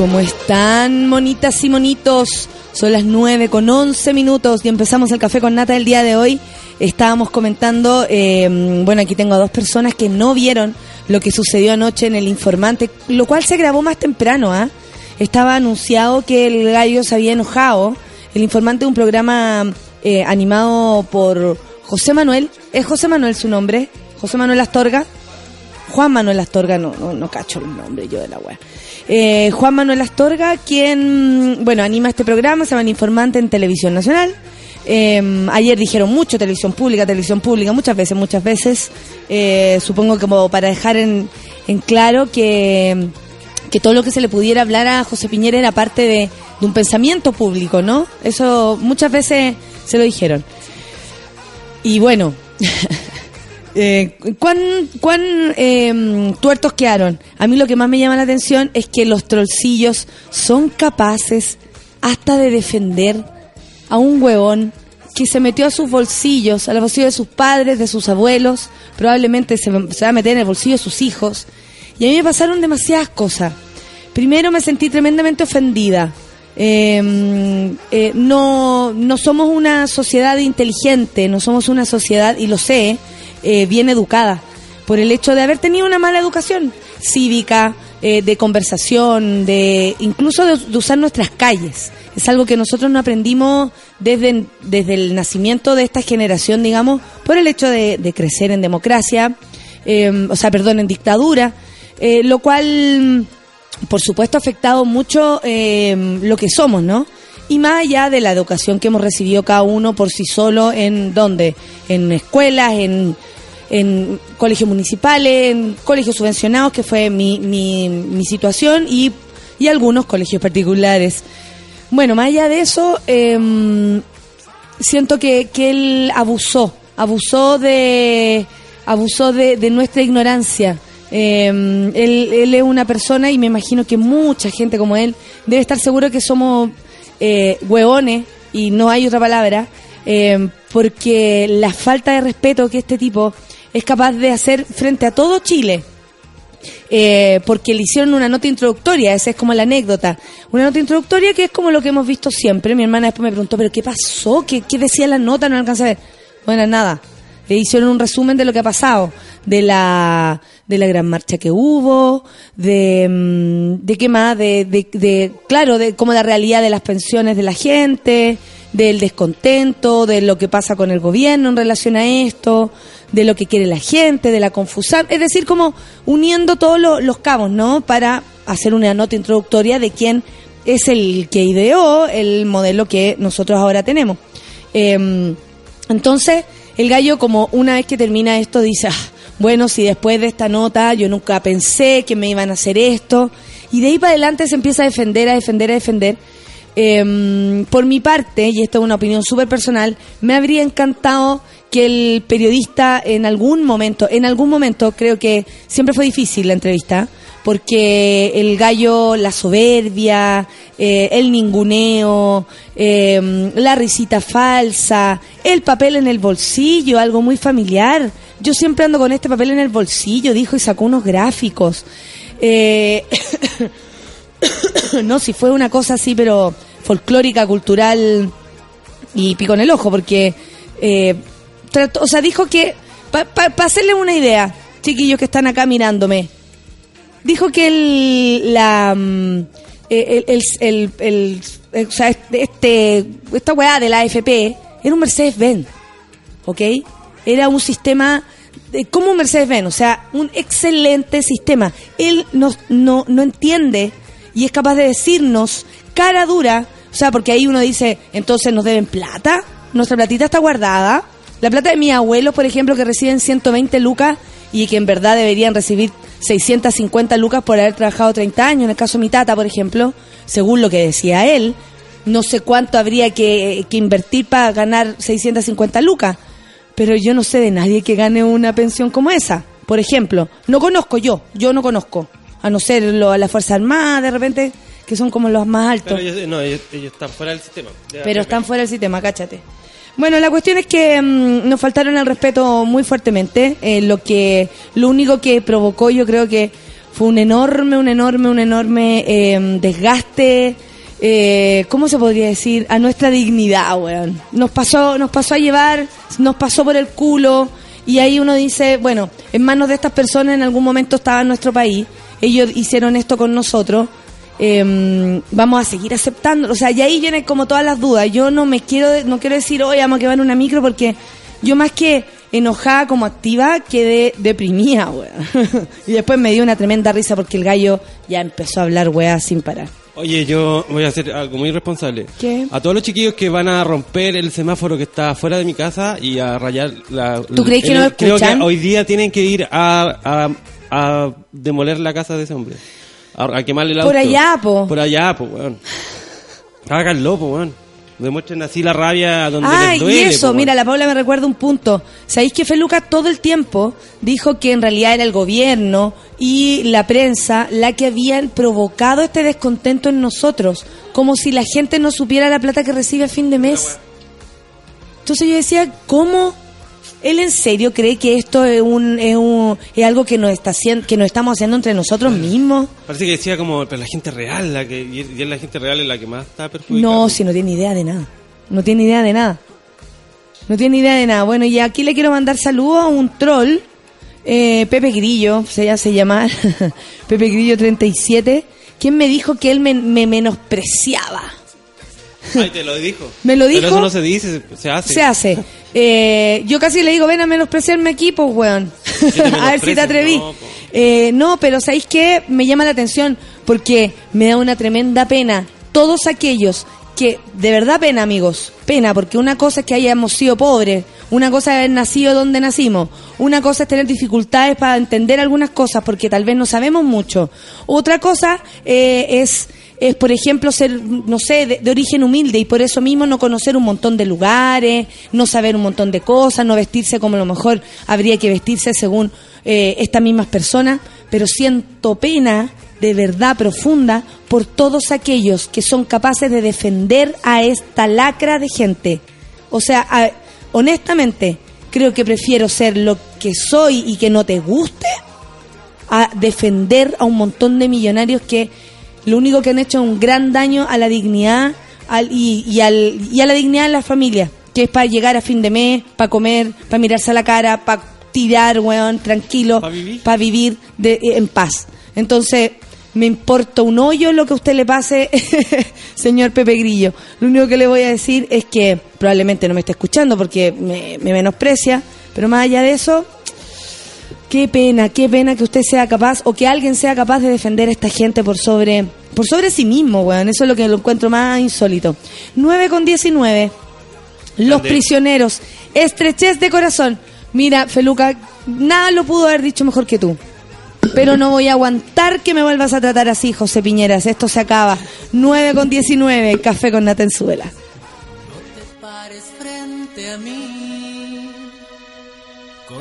¿Cómo están, monitas y monitos? Son las 9 con 11 minutos y empezamos el café con nata del día de hoy. Estábamos comentando, eh, bueno, aquí tengo a dos personas que no vieron lo que sucedió anoche en el informante, lo cual se grabó más temprano, ¿ah? Estaba anunciado que el gallo se había enojado. El informante es un programa eh, animado por José Manuel. ¿Es José Manuel su nombre? José Manuel Astorga. Juan Manuel Astorga, no, no, no cacho el nombre yo de la web. Eh, Juan Manuel Astorga, quien, bueno, anima este programa, se llama Informante en Televisión Nacional. Eh, ayer dijeron mucho televisión pública, televisión pública, muchas veces, muchas veces. Eh, supongo como para dejar en, claro que, que todo lo que se le pudiera hablar a José Piñera era parte de un pensamiento público, ¿no? Eso muchas veces se lo dijeron. Y bueno, eh, ¿cuán, cuán eh, tuertos quedaron? A mí lo que más me llama la atención es que los trollcillos son capaces hasta de defender a un huevón que se metió a sus bolsillos, a los bolsillos de sus padres, de sus abuelos, probablemente se, va a meter en el bolsillo de sus hijos. Y a mí me pasaron demasiadas cosas. Primero me sentí tremendamente ofendida. Eh, eh, no, no somos una sociedad inteligente, no somos una sociedad, y lo sé, eh, bien educada, por el hecho de haber tenido una mala educación cívica, eh, de conversación, de incluso de, usar nuestras calles. Es algo que nosotros no aprendimos desde, desde el nacimiento de esta generación, digamos, por el hecho de, de crecer en democracia, eh, o sea, perdón, en dictadura, eh, lo cual, por supuesto, ha afectado mucho eh, lo que somos, ¿no? Y más allá de la educación que hemos recibido cada uno por sí solo, en dónde, en escuelas, en, en colegios municipales, en colegios subvencionados, que fue mi, mi, mi situación, y, y algunos colegios particulares. Bueno, más allá de eso, eh, siento que, que él abusó, abusó de, abusó de, de nuestra ignorancia. Eh, él, él es una persona y me imagino que mucha gente como él debe estar seguro que somos eh, hueones, y no hay otra palabra, eh, porque la falta de respeto que este tipo es capaz de hacer frente a todo Chile, eh, porque le hicieron una nota introductoria, esa es como la anécdota. Una nota introductoria que es como lo que hemos visto siempre. Mi hermana después me preguntó, ¿pero qué pasó? ¿Qué, qué decía la nota? No alcanza a ver. Bueno, nada. Le hicieron un resumen de lo que ha pasado, de la, de la gran marcha que hubo, de, mm, de qué más, de, de, de, claro, de como la realidad de las pensiones de la gente, del descontento, de lo que pasa con el gobierno en relación a esto, de lo que quiere la gente, de la confusión, es decir, como uniendo todos lo- los cabos, ¿no? Para hacer una nota introductoria de quién es el que ideó el modelo que nosotros ahora tenemos. Eh, entonces, el gallo, como una vez que termina esto, dice, "Ah, bueno, si después de esta nota yo nunca pensé que me iban a hacer esto, y de ahí para adelante se empieza a defender, a defender, a defender. Eh, por mi parte, y esto es una opinión súper personal, me habría encantado que el periodista en algún momento, en algún momento, creo que siempre fue difícil la entrevista, porque el gallo, la soberbia, eh, el ninguneo, eh, la risita falsa, el papel en el bolsillo, algo muy familiar. Yo siempre ando con este papel en el bolsillo, dijo y sacó unos gráficos. Eh, no, si fue una cosa así, pero folclórica, cultural y pico en el ojo, porque, eh, o sea, dijo que Para hacerle una idea, chiquillos que están acá mirándome. Dijo que el, la, mm, el, el, el, o sea, este, esta weá de la AFP era un Mercedes-Benz, ¿ok? Era un sistema como Mercedes-Benz, o sea, un excelente sistema. Él no, no, no entiende y es capaz de decirnos cara dura, o sea, porque ahí uno dice, entonces nos deben plata, nuestra platita está guardada. La plata de mis abuelos, por ejemplo, que reciben 120 lucas y que en verdad deberían recibir 650 lucas por haber trabajado 30 años, en el caso de mi tata, por ejemplo, según lo que decía él, no sé cuánto habría que, que invertir para ganar 650 lucas, pero yo no sé de nadie que gane una pensión como esa. Por ejemplo, no conozco yo, yo no conozco, a no ser lo, a la Fuerza Armada de repente, que son como los más altos. Pero ellos, no, ellos, ellos están fuera del sistema. Pero están fuera del sistema, cáchate. Bueno, la cuestión es que mm, nos faltaron el respeto muy fuertemente. eh, lo que, lo único que provocó, yo creo que fue un enorme, un enorme, un enorme eh, desgaste. Eh, ¿Cómo se podría decir? A nuestra dignidad, weón. Nos pasó, nos pasó a llevar, nos pasó por el culo. Y ahí uno dice, bueno, en manos de estas personas en algún momento estaba nuestro país. Ellos hicieron esto con nosotros eh, vamos a seguir aceptando. O sea, y ahí vienen como todas las dudas. Yo no me quiero, no quiero decir, oye, vamos a quemar una micro porque yo más que enojada como activa, quedé deprimida, weá. y después me dio una tremenda risa porque el gallo ya empezó a hablar, weá, sin parar. Oye, yo voy a hacer algo muy responsable. ¿Qué? A todos los chiquillos que van a romper el semáforo que está fuera de mi casa y a rayar la... ¿Tú crees que el- no Creo que escuchan? hoy día tienen que ir a, a, a demoler la casa de ese hombre. A, a quemarle el auto. Por allá, po. Por allá, po, weón. Háganlo, po, weón. Demuestren así la rabia donde Ah, les duele. y eso, po, mira, la Paula me recuerda un punto. ¿Sabéis que Feluca todo el tiempo dijo que en realidad era el gobierno y la prensa la que habían provocado este descontento en nosotros? Como si la gente no supiera la plata que recibe a fin de mes. Entonces yo decía, ¿cómo él en serio cree que esto es, un, es, un, es algo que nos, está haciendo, que nos estamos haciendo entre nosotros mismos? Parece que decía como, pero la gente real, la que, y es la gente real es la que más está perjudicada. No, si no tiene idea de nada. No tiene idea de nada. No tiene idea de nada. Bueno, y aquí le quiero mandar saludos a un troll, eh, Pepe Grillo, se, ya se llama Pepe Grillo 37, quien me dijo que él me, me menospreciaba. Ay, te lo dijo. ¿Me lo Pero dijo? eso no se dice, se, hace. Se hace. Eh, yo casi le digo, ven a menospreciarme aquí, pues, weón. a ver si te atreví. no. Eh, no, pero ¿sabéis qué? Me llama la atención porque me da una tremenda pena. Todos aquellos que, de verdad pena, amigos, pena, porque una cosa es que hayamos sido pobres, una cosa es haber nacido donde nacimos, una cosa es tener dificultades para entender algunas cosas porque tal vez no sabemos mucho. Otra cosa eh, es es, por ejemplo, ser, no sé, de, origen humilde y por eso mismo no conocer un montón de lugares, no saber un montón de cosas, no vestirse como a lo mejor habría que vestirse según eh, estas mismas personas, pero siento pena de verdad profunda por todos aquellos que son capaces de defender a esta lacra de gente. O sea, a- honestamente, creo que prefiero ser lo que soy y que no te guste a defender a un montón de millonarios que lo único que han hecho es un gran daño a la dignidad al- y, y al, y a la dignidad de la familia, que es para llegar a fin de mes, para comer, para mirarse a la cara, para tirar, weón, tranquilo, vivir. para vivir de, en paz. Entonces, me importa un hoyo lo que a usted le pase, señor Pepe Grillo. Lo único que le voy a decir es que probablemente no me esté escuchando porque me, me menosprecia, pero más allá de eso, Qué pena, qué pena que usted sea capaz o que alguien sea capaz de defender a esta gente por sobre por sobre sí mismo, weón. Eso es lo que lo encuentro más insólito. 9 con 19. Los prisioneros. Estrechez de corazón. Mira, Feluca, nada lo pudo haber dicho mejor que tú. Pero no voy a aguantar que me vuelvas a tratar así, José Piñeras. Esto se acaba. 9 con 19. Café con Natenzuela. te pares frente a mí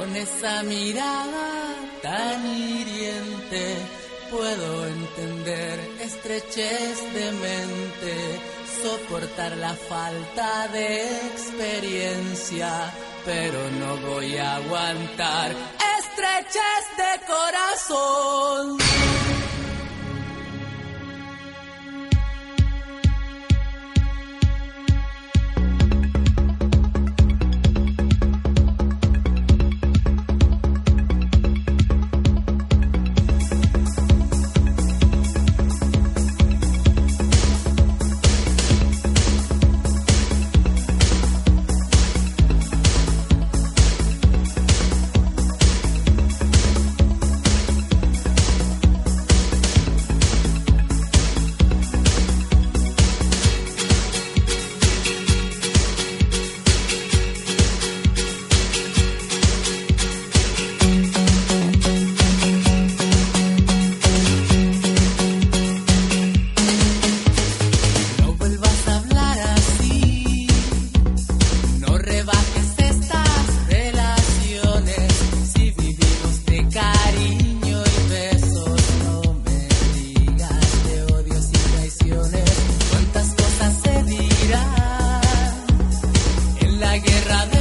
con esa mirada tan hiriente puedo entender estrechez de mente soportar la falta de experiencia pero no voy a aguantar estrechez de corazón la guerra de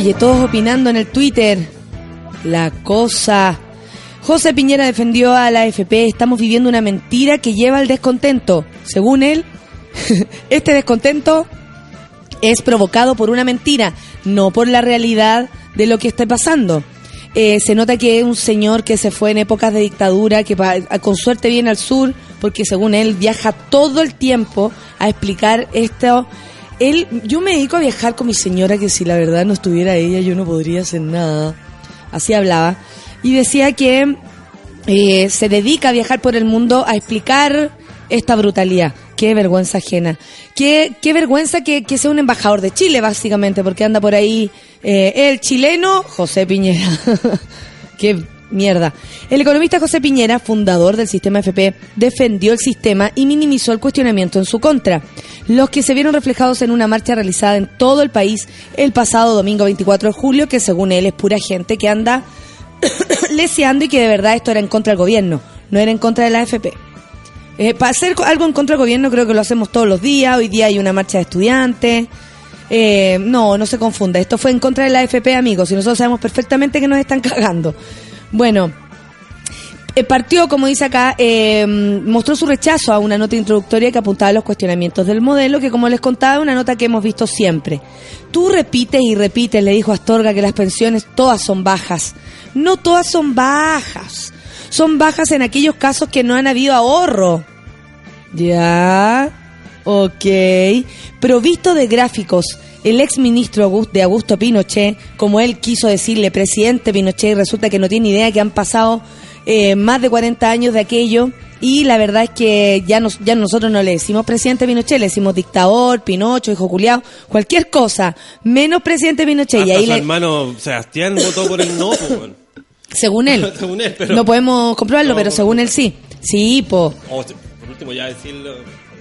Oye, todos opinando en el Twitter. La cosa. José Piñera defendió a la AFP. Estamos viviendo una mentira que lleva al descontento. Según él, este descontento es provocado por una mentira, no por la realidad de lo que está pasando. Eh, se nota que es un señor que se fue en épocas de dictadura, que con suerte viene al sur, porque según él viaja todo el tiempo a explicar esto. Él, yo me dedico a viajar con mi señora, que si la verdad no estuviera ella, yo no podría hacer nada. Así hablaba. Y decía que eh, se dedica a viajar por el mundo a explicar esta brutalidad. Qué vergüenza ajena. Qué, qué vergüenza que, que sea un embajador de Chile, básicamente, porque anda por ahí eh, el chileno José Piñera. qué mierda. El economista José Piñera, fundador del sistema FP, defendió el sistema y minimizó el cuestionamiento en su contra. Los que se vieron reflejados en una marcha realizada en todo el país el pasado domingo 24 de julio, que según él es pura gente que anda leseando y que de verdad esto era en contra del gobierno, no era en contra de la AFP. Eh, para hacer algo en contra del gobierno creo que lo hacemos todos los días, hoy día hay una marcha de estudiantes. Eh, no, no se confunda, esto fue en contra de la AFP, amigos, y nosotros sabemos perfectamente que nos están cagando. Bueno, eh, partió, como dice acá, eh, mostró su rechazo a una nota introductoria que apuntaba a los cuestionamientos del modelo, que como les contaba, es una nota que hemos visto siempre. Tú repites y repites, le dijo Astorga, que las pensiones todas son bajas. No todas son bajas. Son bajas en aquellos casos que no han habido ahorro. Ya, ok. Provisto de gráficos, el ex ministro Augus- de Augusto Pinochet, como él quiso decirle, presidente Pinochet, y resulta que no tiene idea que han pasado eh, más de 40 años de aquello. Y la verdad es que ya, nos, ya nosotros no le decimos presidente Pinochet, le decimos dictador, Pinocho, hijo culiao, cualquier cosa, menos presidente Pinochet. y ahí su le- hermano Sebastián votó por el no, según él, Según él, pero- no podemos comprobarlo, No, pero según él sí. Sí, po. O, por último, ya decirlo.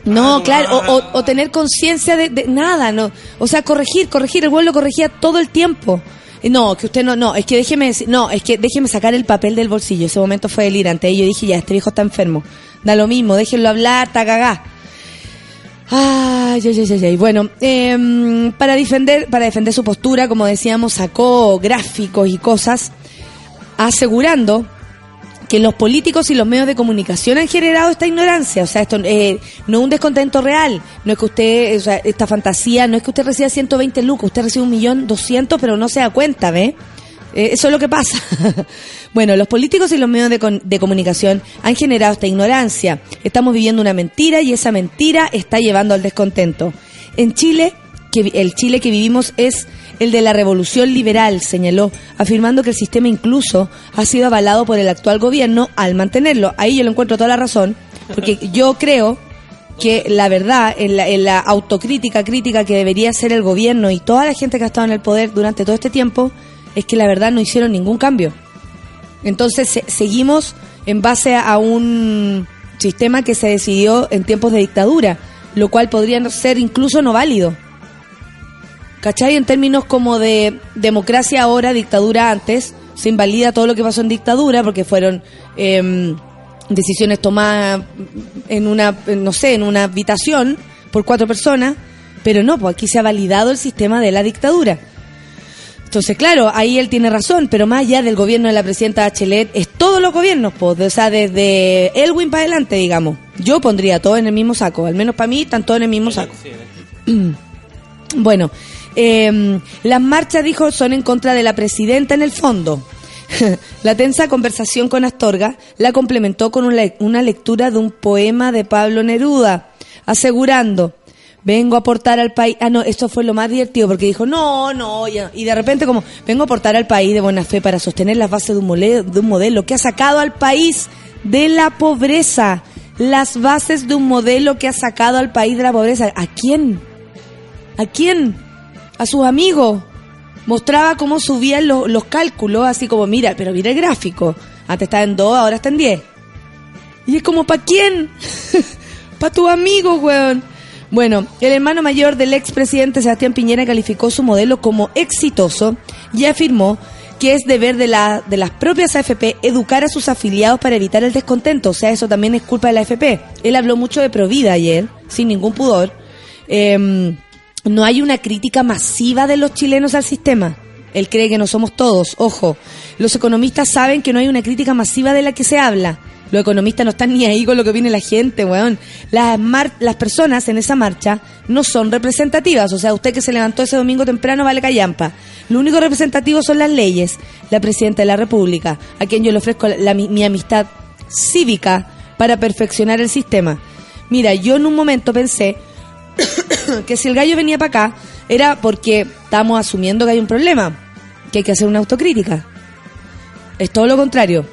No, claro, o, o- o tener conciencia de, de nada, no. O sea, corregir, corregir, el vuelo lo corregía todo el tiempo. Eh, No, que usted no, no, es que déjeme decir, no, es que déjeme sacar el papel del bolsillo. Ese momento fue delirante. Y yo dije, ya, este viejo está enfermo. Da lo mismo, déjenlo hablar, está cagá. Ay, ay, ay, ay. Bueno, em, para defender, para defender su postura, como decíamos, sacó gráficos y cosas asegurando que los políticos y los medios de comunicación han generado esta ignorancia. O sea, esto eh, no es un descontento real. No es que usted, o sea, esta fantasía, no es que usted reciba 120 lucas, usted recibe un millón doscientos, pero no se da cuenta, ¿ve? Eh, eso es lo que pasa. bueno, los políticos y los medios de, de comunicación han generado esta ignorancia. Estamos viviendo una mentira y esa mentira está llevando al descontento. En Chile, que el Chile que vivimos es el de la revolución liberal, señaló, afirmando que el sistema incluso ha sido avalado por el actual gobierno al mantenerlo. Ahí yo le encuentro toda la razón, porque yo creo que la verdad, en la, en la autocrítica crítica que debería hacer el gobierno y toda la gente que ha estado en el poder durante todo este tiempo, es que la verdad no hicieron ningún cambio. Entonces se- seguimos en base a un sistema que se decidió en tiempos de dictadura, lo cual podría ser incluso no válido. ¿Cachai? En términos como de democracia ahora, dictadura antes, se invalida todo lo que pasó en dictadura porque fueron em, decisiones tomadas en una, no sé, en una habitación por cuatro personas, pero no, pues aquí se ha validado el sistema de la dictadura. Entonces, claro, ahí él tiene razón, pero más allá del gobierno de la presidenta Bachelet, es todos los gobiernos, pues, o sea, desde Elwin para adelante, digamos. Yo pondría todo en el mismo saco, al menos para mí, están todos en el mismo saco. Bueno, eh, las marchas, dijo, son en contra de la presidenta en el fondo. la tensa conversación con Astorga la complementó con una, lectura de un poema de Pablo Neruda, asegurando, vengo a aportar al país. Ah, no, esto fue lo más divertido porque dijo, no, no, y de repente como, vengo a aportar al país de buena fe para sostener las bases de un modelo que ha sacado al país de la pobreza. Las bases de un modelo que ha sacado al país de la pobreza. ¿A quién? ¿A quién? A sus amigos. Mostraba cómo subían lo- los cálculos, así como, mira, pero mira el gráfico. Antes estaba en 2, ahora está en 10. Y es como, ¿para quién? Para tus amigos, weón. Bueno, el hermano mayor del expresidente Sebastián Piñera calificó su modelo como exitoso y afirmó que es deber de, la, de las propias AFP educar a sus afiliados para evitar el descontento. O sea, eso también es culpa de la AFP. Él habló mucho de Provida ayer, sin ningún pudor. Em, no hay una crítica masiva de los chilenos al sistema. Él cree que no somos todos. Ojo, los economistas saben que no hay una crítica masiva de la que se habla. Los economistas no están ni ahí con lo que viene la gente, weón. Las, mar- las personas en esa marcha no son representativas. O sea, usted que se levantó ese domingo temprano vale callampa. Lo único representativo son las leyes. La presidenta de la República, a quien yo le ofrezco la- mi, mi amistad cívica para perfeccionar el sistema. Mira, yo en un momento pensé que si el gallo venía para acá era porque estamos asumiendo que hay un problema, que hay que hacer una autocrítica. Es todo lo contrario.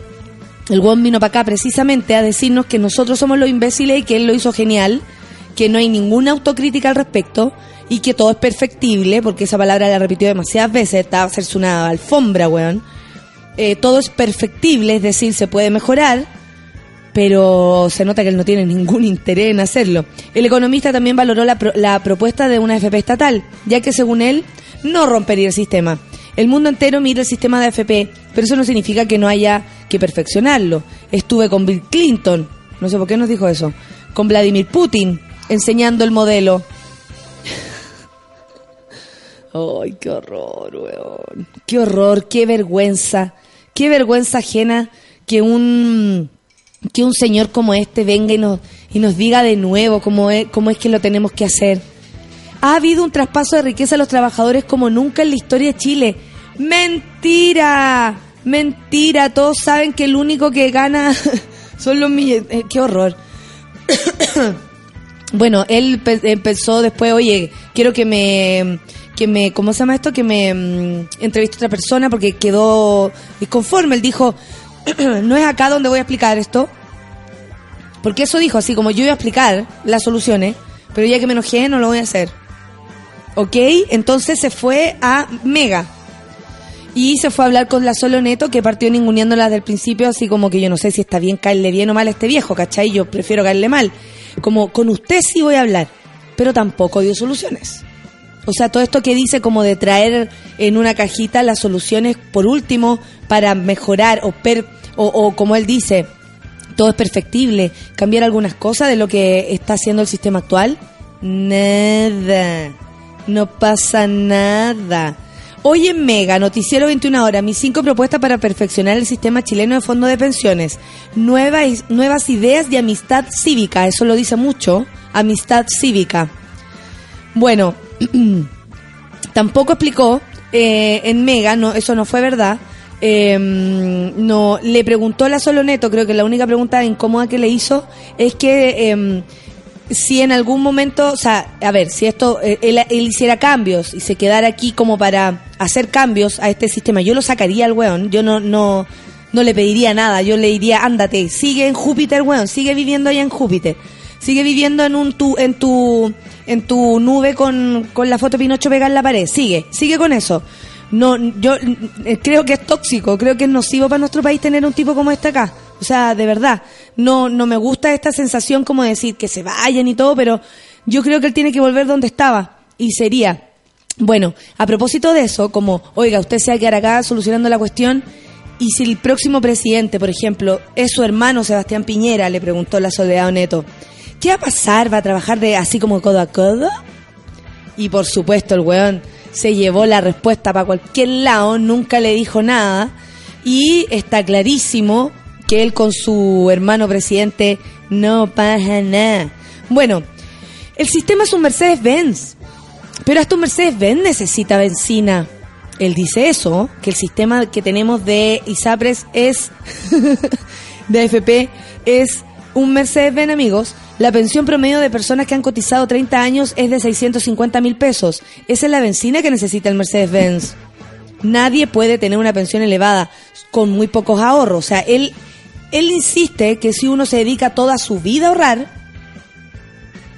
El guón vino para acá precisamente a decirnos que nosotros somos los imbéciles y que él lo hizo genial, que no hay ninguna autocrítica al respecto y que todo es perfectible, porque esa palabra la repitió demasiadas veces, estaba a hacerse una alfombra, weón. Eh, todo es perfectible, es decir, se puede mejorar, pero se nota que él no tiene ningún interés en hacerlo. El economista también valoró la, pro- la propuesta de una FP estatal, ya que según él no rompería el sistema. El mundo entero mira el sistema de AFP, pero eso no significa que no haya que perfeccionarlo. Estuve con Bill Clinton, no sé por qué nos dijo eso, con Vladimir Putin, enseñando el modelo. Ay, qué horror, weón. Qué horror, qué vergüenza. Qué vergüenza ajena que un que un señor como este venga y nos, y nos diga de nuevo cómo es, cómo es que lo tenemos que hacer. Ha habido un traspaso de riqueza a los trabajadores como nunca en la historia de Chile. Mentira, mentira. Todos saben que el único que gana son los millones. qué horror. Bueno, él pe- empezó después, oye, quiero que me, que me, ¿cómo se llama esto? Que me mm, entreviste a otra persona porque quedó disconforme. Él dijo, no es acá donde voy a explicar esto. Porque eso dijo, así como yo iba a explicar las soluciones, pero ya que me enojé no lo voy a hacer. ¿Ok? Entonces se fue a Mega. Y se fue a hablar con la Solo Neto, que partió ninguneándola desde el principio, así como que yo no sé si está bien caerle bien o mal a este viejo, ¿cachai? Yo prefiero caerle mal. Como con usted sí voy a hablar, pero tampoco dio soluciones. O sea, todo esto que dice como de traer en una cajita las soluciones, por último, para mejorar o, per, o, como él dice, todo es perfectible, cambiar algunas cosas de lo que está haciendo el sistema actual. Nada, no pasa nada. Hoy en Mega, Noticiero 21 Horas, mis cinco propuestas para perfeccionar el sistema chileno de fondo de pensiones. Nuevas, nuevas ideas de amistad cívica, eso lo dice mucho, amistad cívica. Bueno, tampoco explicó eh, en Mega, no, eso no fue verdad. eh, no le preguntó a la Soloneto, creo que la única pregunta incómoda que le hizo es que eh, si en algún momento, o sea, a ver, si esto eh, él, él hiciera cambios y se quedara aquí como para hacer cambios a este sistema, yo lo sacaría al weón, yo no no no le pediría nada, yo le diría, ándate, sigue en Júpiter, weón, sigue viviendo allá en Júpiter. Sigue viviendo en un tu en tu en tu nube con, con la foto de Pinocho pegada en la pared. Sigue, sigue con eso. No, yo eh, creo que es tóxico, creo que es nocivo para nuestro país tener un tipo como este acá. O sea, de verdad, no no me gusta esta sensación como decir que se vayan y todo, pero yo creo que él tiene que volver donde estaba y sería bueno, a propósito de eso, como, oiga, usted se va a quedar acá solucionando la cuestión Y si el próximo presidente, por ejemplo, es su hermano Sebastián Piñera, le preguntó la Soledad Neto, ¿qué va a pasar? ¿Va a trabajar de así como codo a codo? Y por supuesto el weón se llevó la respuesta para cualquier lado, nunca le dijo nada. Y está clarísimo que él con su hermano presidente no pasa nada. Bueno, el sistema es un Mercedes-Benz. Pero hasta un Mercedes-Benz necesita benzina. Él dice eso, que el sistema que tenemos de ISAPRES es, de AFP, es un Mercedes-Benz, amigos. La pensión promedio de personas que han cotizado 30 años es de 650 mil pesos. Esa es la benzina que necesita el Mercedes-Benz. Nadie puede tener una pensión elevada con muy pocos ahorros. O sea, él, él insiste que si uno se dedica toda su vida a ahorrar,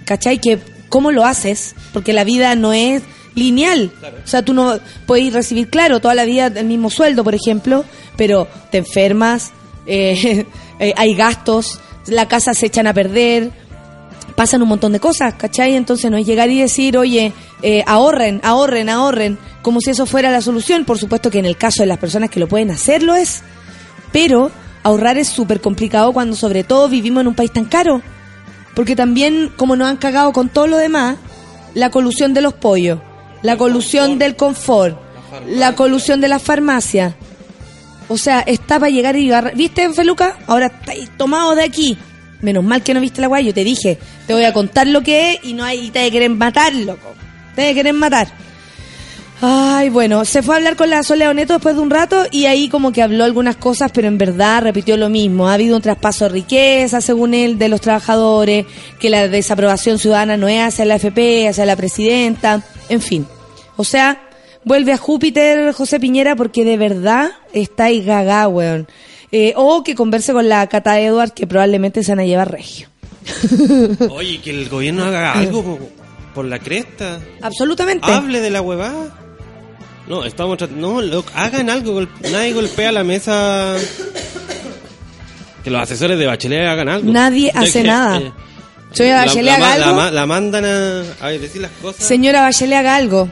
¿cachai? Que cómo lo haces, porque la vida no es lineal. O sea, tú no puedes recibir, claro, toda la vida el mismo sueldo, por ejemplo, pero te enfermas, eh, eh, hay gastos, la casa se echan a perder, pasan un montón de cosas, ¿cachai? Entonces no es llegar y decir, oye, eh, ahorren, ahorren, ahorren, como si eso fuera la solución. Por supuesto que en el caso de las personas que lo pueden hacer lo es, pero ahorrar es súper complicado cuando sobre todo vivimos en un país tan caro. Porque también, como nos han cagado con todo lo demás, la colusión de los pollos, la colusión del confort, la colusión de la farmacia. O sea, está para llegar y agarrar. ¿Viste, Feluca? Ahora estáis tomados de aquí. Menos mal que no viste la guay, yo te dije, te voy a contar lo que es y no hay, y te quieren matar, loco. Te quieren matar. Ay, bueno, se fue a hablar con la Sol Leoneto después de un rato y ahí como que habló algunas cosas, pero en verdad repitió lo mismo. Ha habido un traspaso de riqueza, según él, de los trabajadores, que la desaprobación ciudadana no es hacia la FP, hacia la presidenta, en fin. O sea, vuelve a Júpiter José Piñera porque de verdad está ahí gaga, weón. Eh, o que converse con la Cata Edward, que probablemente se van a llevar regio. Oye, que el gobierno haga algo po- por la cresta. Absolutamente. Hable de la huevada. No, estamos No, lo- hagan algo. gol- Nadie golpea la mesa. Que los asesores de Bachelet hagan algo. Nadie Ya hace que, nada. eh, Señora la- Bachelet, la, haga la algo. la mandan a, a decir las cosas. Señora Bachelet, haga algo.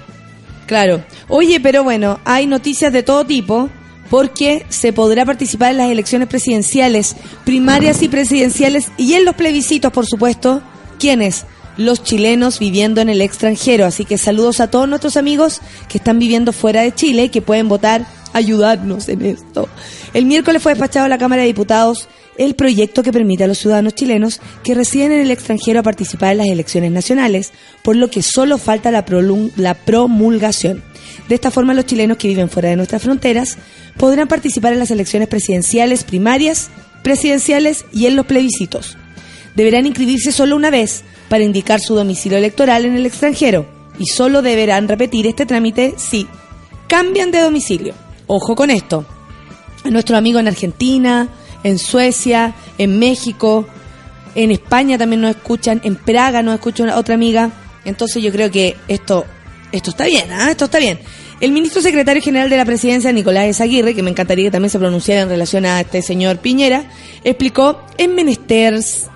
Claro. Oye, pero bueno, hay noticias de todo tipo porque se podrá participar en las elecciones presidenciales, primarias y presidenciales y en los plebiscitos, por supuesto. ¿Quiénes? Los chilenos viviendo en el extranjero. Así que saludos a todos nuestros amigos que están viviendo fuera de Chile y que pueden votar, ayudarnos en esto. El miércoles fue despachado a la Cámara de Diputados el proyecto que permite a los ciudadanos chilenos que residen en el extranjero participar en las elecciones nacionales, por lo que solo falta la, la promulgación. De esta forma, los chilenos que viven fuera de nuestras fronteras podrán participar en las elecciones presidenciales primarias, presidenciales y en los plebiscitos. Deberán inscribirse solo una vez para indicar su domicilio electoral en el extranjero y solo deberán repetir este trámite si cambian de domicilio. Ojo con esto a nuestros amigos en Argentina, en Suecia, en México, en España también nos escuchan, en Praga nos escucha una- otra amiga. Entonces yo creo que esto, esto está bien, ¿ah? esto está bien. El ministro secretario general de la presidencia, Nicolás Aguirre, que me encantaría que también se pronunciara en relación a este señor Piñera, explicó en menesters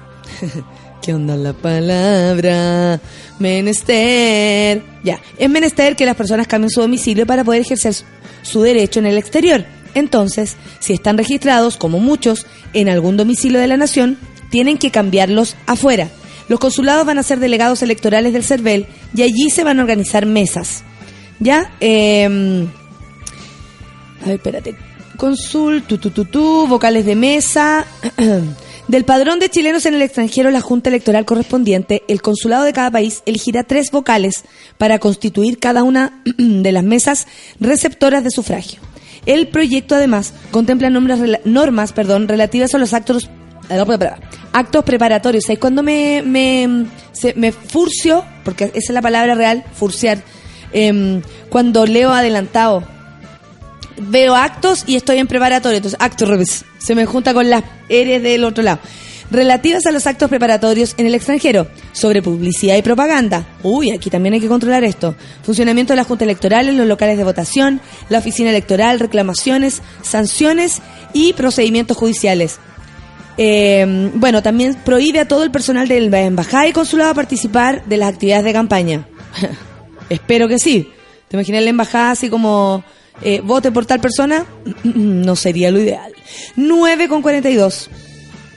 ¿Qué onda la palabra? Menester. Ya, es menester que las personas cambien su domicilio para poder ejercer su derecho en el exterior. Entonces, si están registrados, como muchos, en algún domicilio de la nación, tienen que cambiarlos afuera. Los consulados van a ser delegados electorales del CERVEL y allí se van a organizar mesas. ¿Ya? Eh, a ver, espérate. Consul, tu, tu, tu, tu, vocales de mesa. Del padrón de chilenos en el extranjero, la Junta Electoral correspondiente, el consulado de cada país elegirá tres vocales para constituir cada una de las mesas receptoras de sufragio. El proyecto, además, contempla nombres normas perdón, relativas a los actos, actos preparatorios. ¿Sabes cuando me, me, se- me furcio? Porque esa es la palabra real, furciar. Em, cuando leo adelantado veo actos y estoy en preparatorio. Entonces, actos se me junta con las eres del otro lado. Relativas a los actos preparatorios en el extranjero, sobre publicidad y propaganda. Uy, aquí también hay que controlar esto. Funcionamiento de la Junta Electoral en los locales de votación, la oficina electoral, reclamaciones, sanciones y procedimientos judiciales. Eh, bueno, también prohíbe a todo el personal de la embajada y consulado participar de las actividades de campaña. Espero que sí. ¿Te imaginas la embajada así como eh, vote por tal persona, no sería lo ideal. 9 con 42.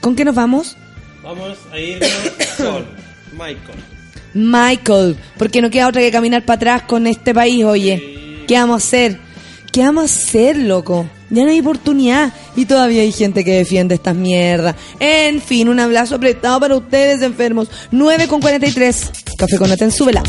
¿Con qué nos vamos? Vamos a irnos con Michael. Michael, porque no queda otra que caminar para atrás con este país, oye. ¿Qué vamos a hacer? ¿Qué vamos a hacer, loco? Ya no hay oportunidad y todavía hay gente que defiende estas mierdas. En fin, un abrazo apretado para ustedes enfermos. 9 con 43. Café con Nata en súbela.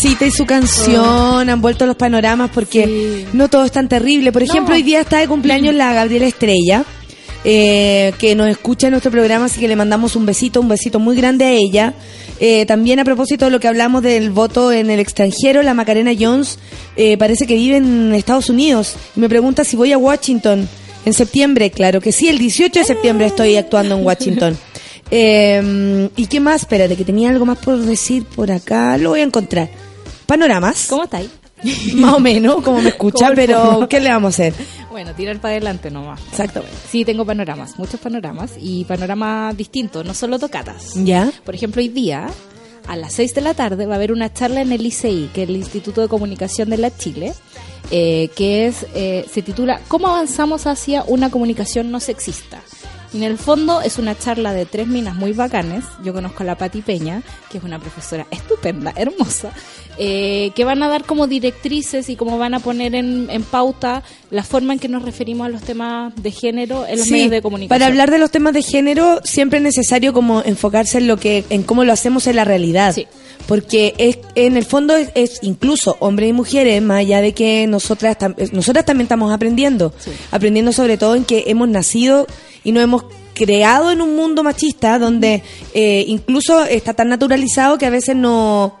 Solcita y su canción han vuelto los panoramas porque Sí. no todo es tan terrible. Por ejemplo, No. hoy día está de cumpleaños la Gabriela Estrella, eh, que nos escucha en nuestro programa, así que le mandamos un besito, un besito muy grande a ella. Eh, también a propósito de lo que hablamos del voto en el extranjero, la Macarena Jones eh, parece que vive en Estados Unidos y me pregunta si voy a Washington en septiembre. Claro que sí, el 18 de septiembre estoy actuando en Washington. Eh, ¿Y qué más? Espérate, que tenía algo más por decir por acá. Lo voy a encontrar. Panoramas. ¿Cómo estáis? Más o menos, como me escucha, pero. ¿qué le vamos a hacer? Bueno, tirar para adelante nomás. Exactamente. Sí, tengo panoramas, muchos panoramas y panoramas distintos, no solo tocatas. ¿Ya? Por ejemplo, hoy día, a las 6 de la tarde, va a haber una charla en el ICI, que es el Instituto de Comunicación de la Chile, eh, que es eh, se titula ¿Cómo avanzamos hacia una comunicación no sexista? En el fondo es una charla de tres minas muy bacanes. Yo conozco a la Pati Peña, que es una profesora estupenda, hermosa, eh, que van a dar como directrices y cómo van a poner en, en pauta la forma en que nos referimos a los temas de género en los Sí, medios de comunicación. Para hablar de los temas de género, siempre es necesario como enfocarse en lo que, en cómo lo hacemos en la realidad. Sí. Porque es, en el fondo es, es incluso hombres y mujeres, más allá de que nosotras, tam- eh, nosotras también estamos aprendiendo. Sí. Aprendiendo sobre todo en que hemos nacido y nos hemos creado en un mundo machista donde eh, incluso está tan naturalizado que a veces no,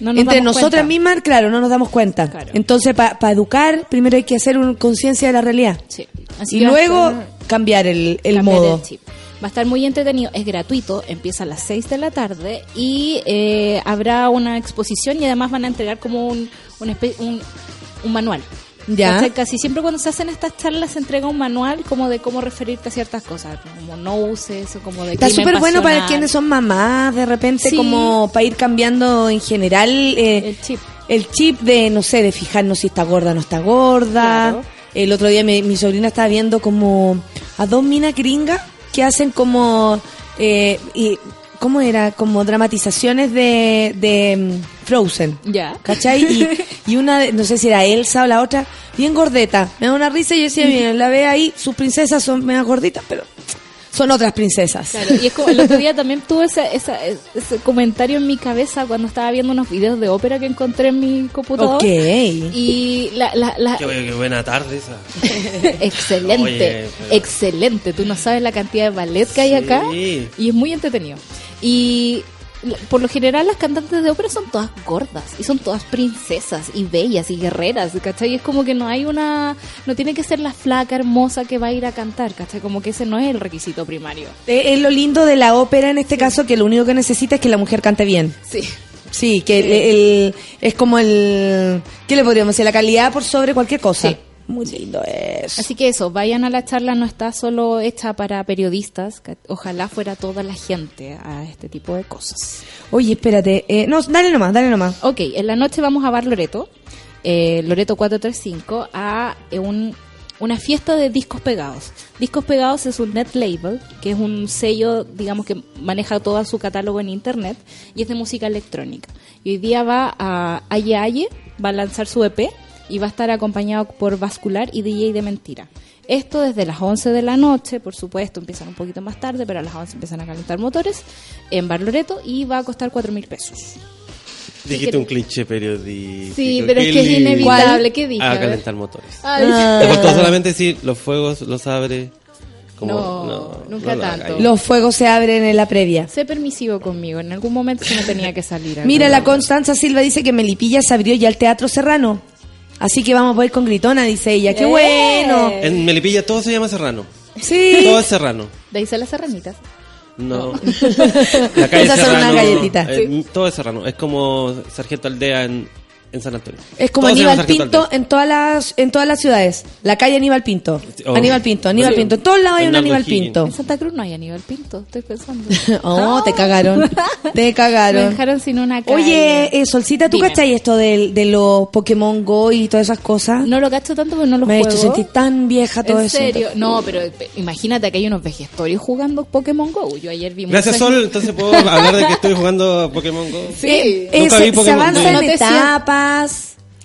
No nos entre nosotras cuenta. mismas, claro, no nos damos cuenta. Claro. Entonces, para educar, primero hay que hacer una conciencia de la realidad. Sí. Así Y luego estar- cambiar el, el cambiar modo. el chip. Va a estar muy entretenido, es gratuito, empieza a las 6 de la tarde y eh, habrá una exposición y además van a entregar como un, un, un, un manual. Ya. ¿Cachai? Casi siempre cuando se hacen estas charlas se entrega un manual como de cómo referirte a ciertas cosas, como no uses o como de Está súper bueno para quienes son mamás, de repente, Sí. como para ir cambiando en general eh, El chip. el chip de, no sé, de fijarnos si está gorda o no está gorda. Claro. El otro día mi, mi sobrina estaba viendo como a dos minas gringas que hacen como, eh, y, ¿cómo era? Como dramatizaciones de, de Frozen. Ya. ¿Cachai? Y, y una, de- no sé si era Elsa o la otra, bien gordeta. Me da una risa y yo decía, bien, la ve ahí, sus princesas son medio gorditas, pero son otras princesas. Claro, y es como el otro día también tuve ese, esa- ese comentario en mi cabeza cuando estaba viendo unos videos de ópera que encontré en mi computador. Ok. Y la, la, la- Qué, qué buena tarde esa. excelente, Oye, pero- excelente. Tú no sabes la cantidad de ballet que hay acá Sí. y es muy entretenido. Y por lo general las cantantes de ópera son todas gordas y son todas princesas y bellas y guerreras, ¿cachai? Es como que no hay una, no tiene que ser la flaca hermosa que va a ir a cantar, ¿cachai? Como que ese no es el requisito primario. Es lo lindo de la ópera en este caso, que lo único que necesita es que la mujer cante bien. Sí. Sí, que el- el- es como el... ¿Qué le podríamos decir? La calidad por sobre cualquier cosa. Sí. Muy lindo es. Así que eso, vayan a la charla, no está solo hecha para periodistas, que ojalá fuera toda la gente a este tipo de cosas. Oye, espérate. eh, no, dale nomás, dale nomás. Ok, en la noche vamos a Bar Loreto, eh, Loreto 435, a eh, un- una fiesta de discos pegados. Discos pegados es un net label, que es un sello, digamos, que maneja todo su catálogo en internet y es de música electrónica. Y hoy día va a Aye Aye, va a lanzar su EP y va a estar acompañado por Vascular y DJ de Mentira. Esto desde las 11 de la noche, por supuesto, empiezan un poquito más tarde, pero a las 11 empiezan a calentar motores en Bar Loreto y va a costar 4 mil pesos. Dijiste un cliché periodístico. Sí, pero es que es inevitable. ¿Qué dije? A calentar motores. Ay, Ah. Te faltó solamente decir los fuegos los abre. Como, No, nunca lo tanto. hagáis. Los fuegos se abren en la previa. Sé permisivo conmigo. En algún momento se me tenía que salir. Mira, la Constanza Silva dice que Melipilla se abrió ya el Teatro Serrano. Así que vamos a poder con Gritona, dice ella. ¡Qué ¡Eh! bueno! En Melipilla todo se llama Serrano. Sí. Todo es Serrano. De ahí se las serranitas. No. La calle Esas son unas galletitas. eh, Todo es Serrano. Es como Sargento Aldea en, en San Antonio. Es como Aníbal Pinto en todas las en todas las ciudades. La calle Aníbal Pinto. Oh. Aníbal Pinto, Aníbal. Pinto. En todos lados hay un Aníbal Higgins. Pinto. En Santa Cruz no hay Aníbal Pinto, estoy pensando. Oh, te cagaron. Te Me cagaron. dejaron sin una calle. Oye, eh, Solcita, ¿tú cachai esto del- de, los Pokémon Go y todas esas cosas? No lo cacho tanto porque no lo Me ha juego. hecho sentir tan vieja todo ¿En eso. serio? No, pero eh, imagínate que hay unos vejestorios jugando Pokémon GO. Yo ayer vi Gracias Sol, entonces puedo hablar de que estoy jugando Pokémon Go. Sí. Eh, Nunca se, vi se Pokémon avanza Go. en No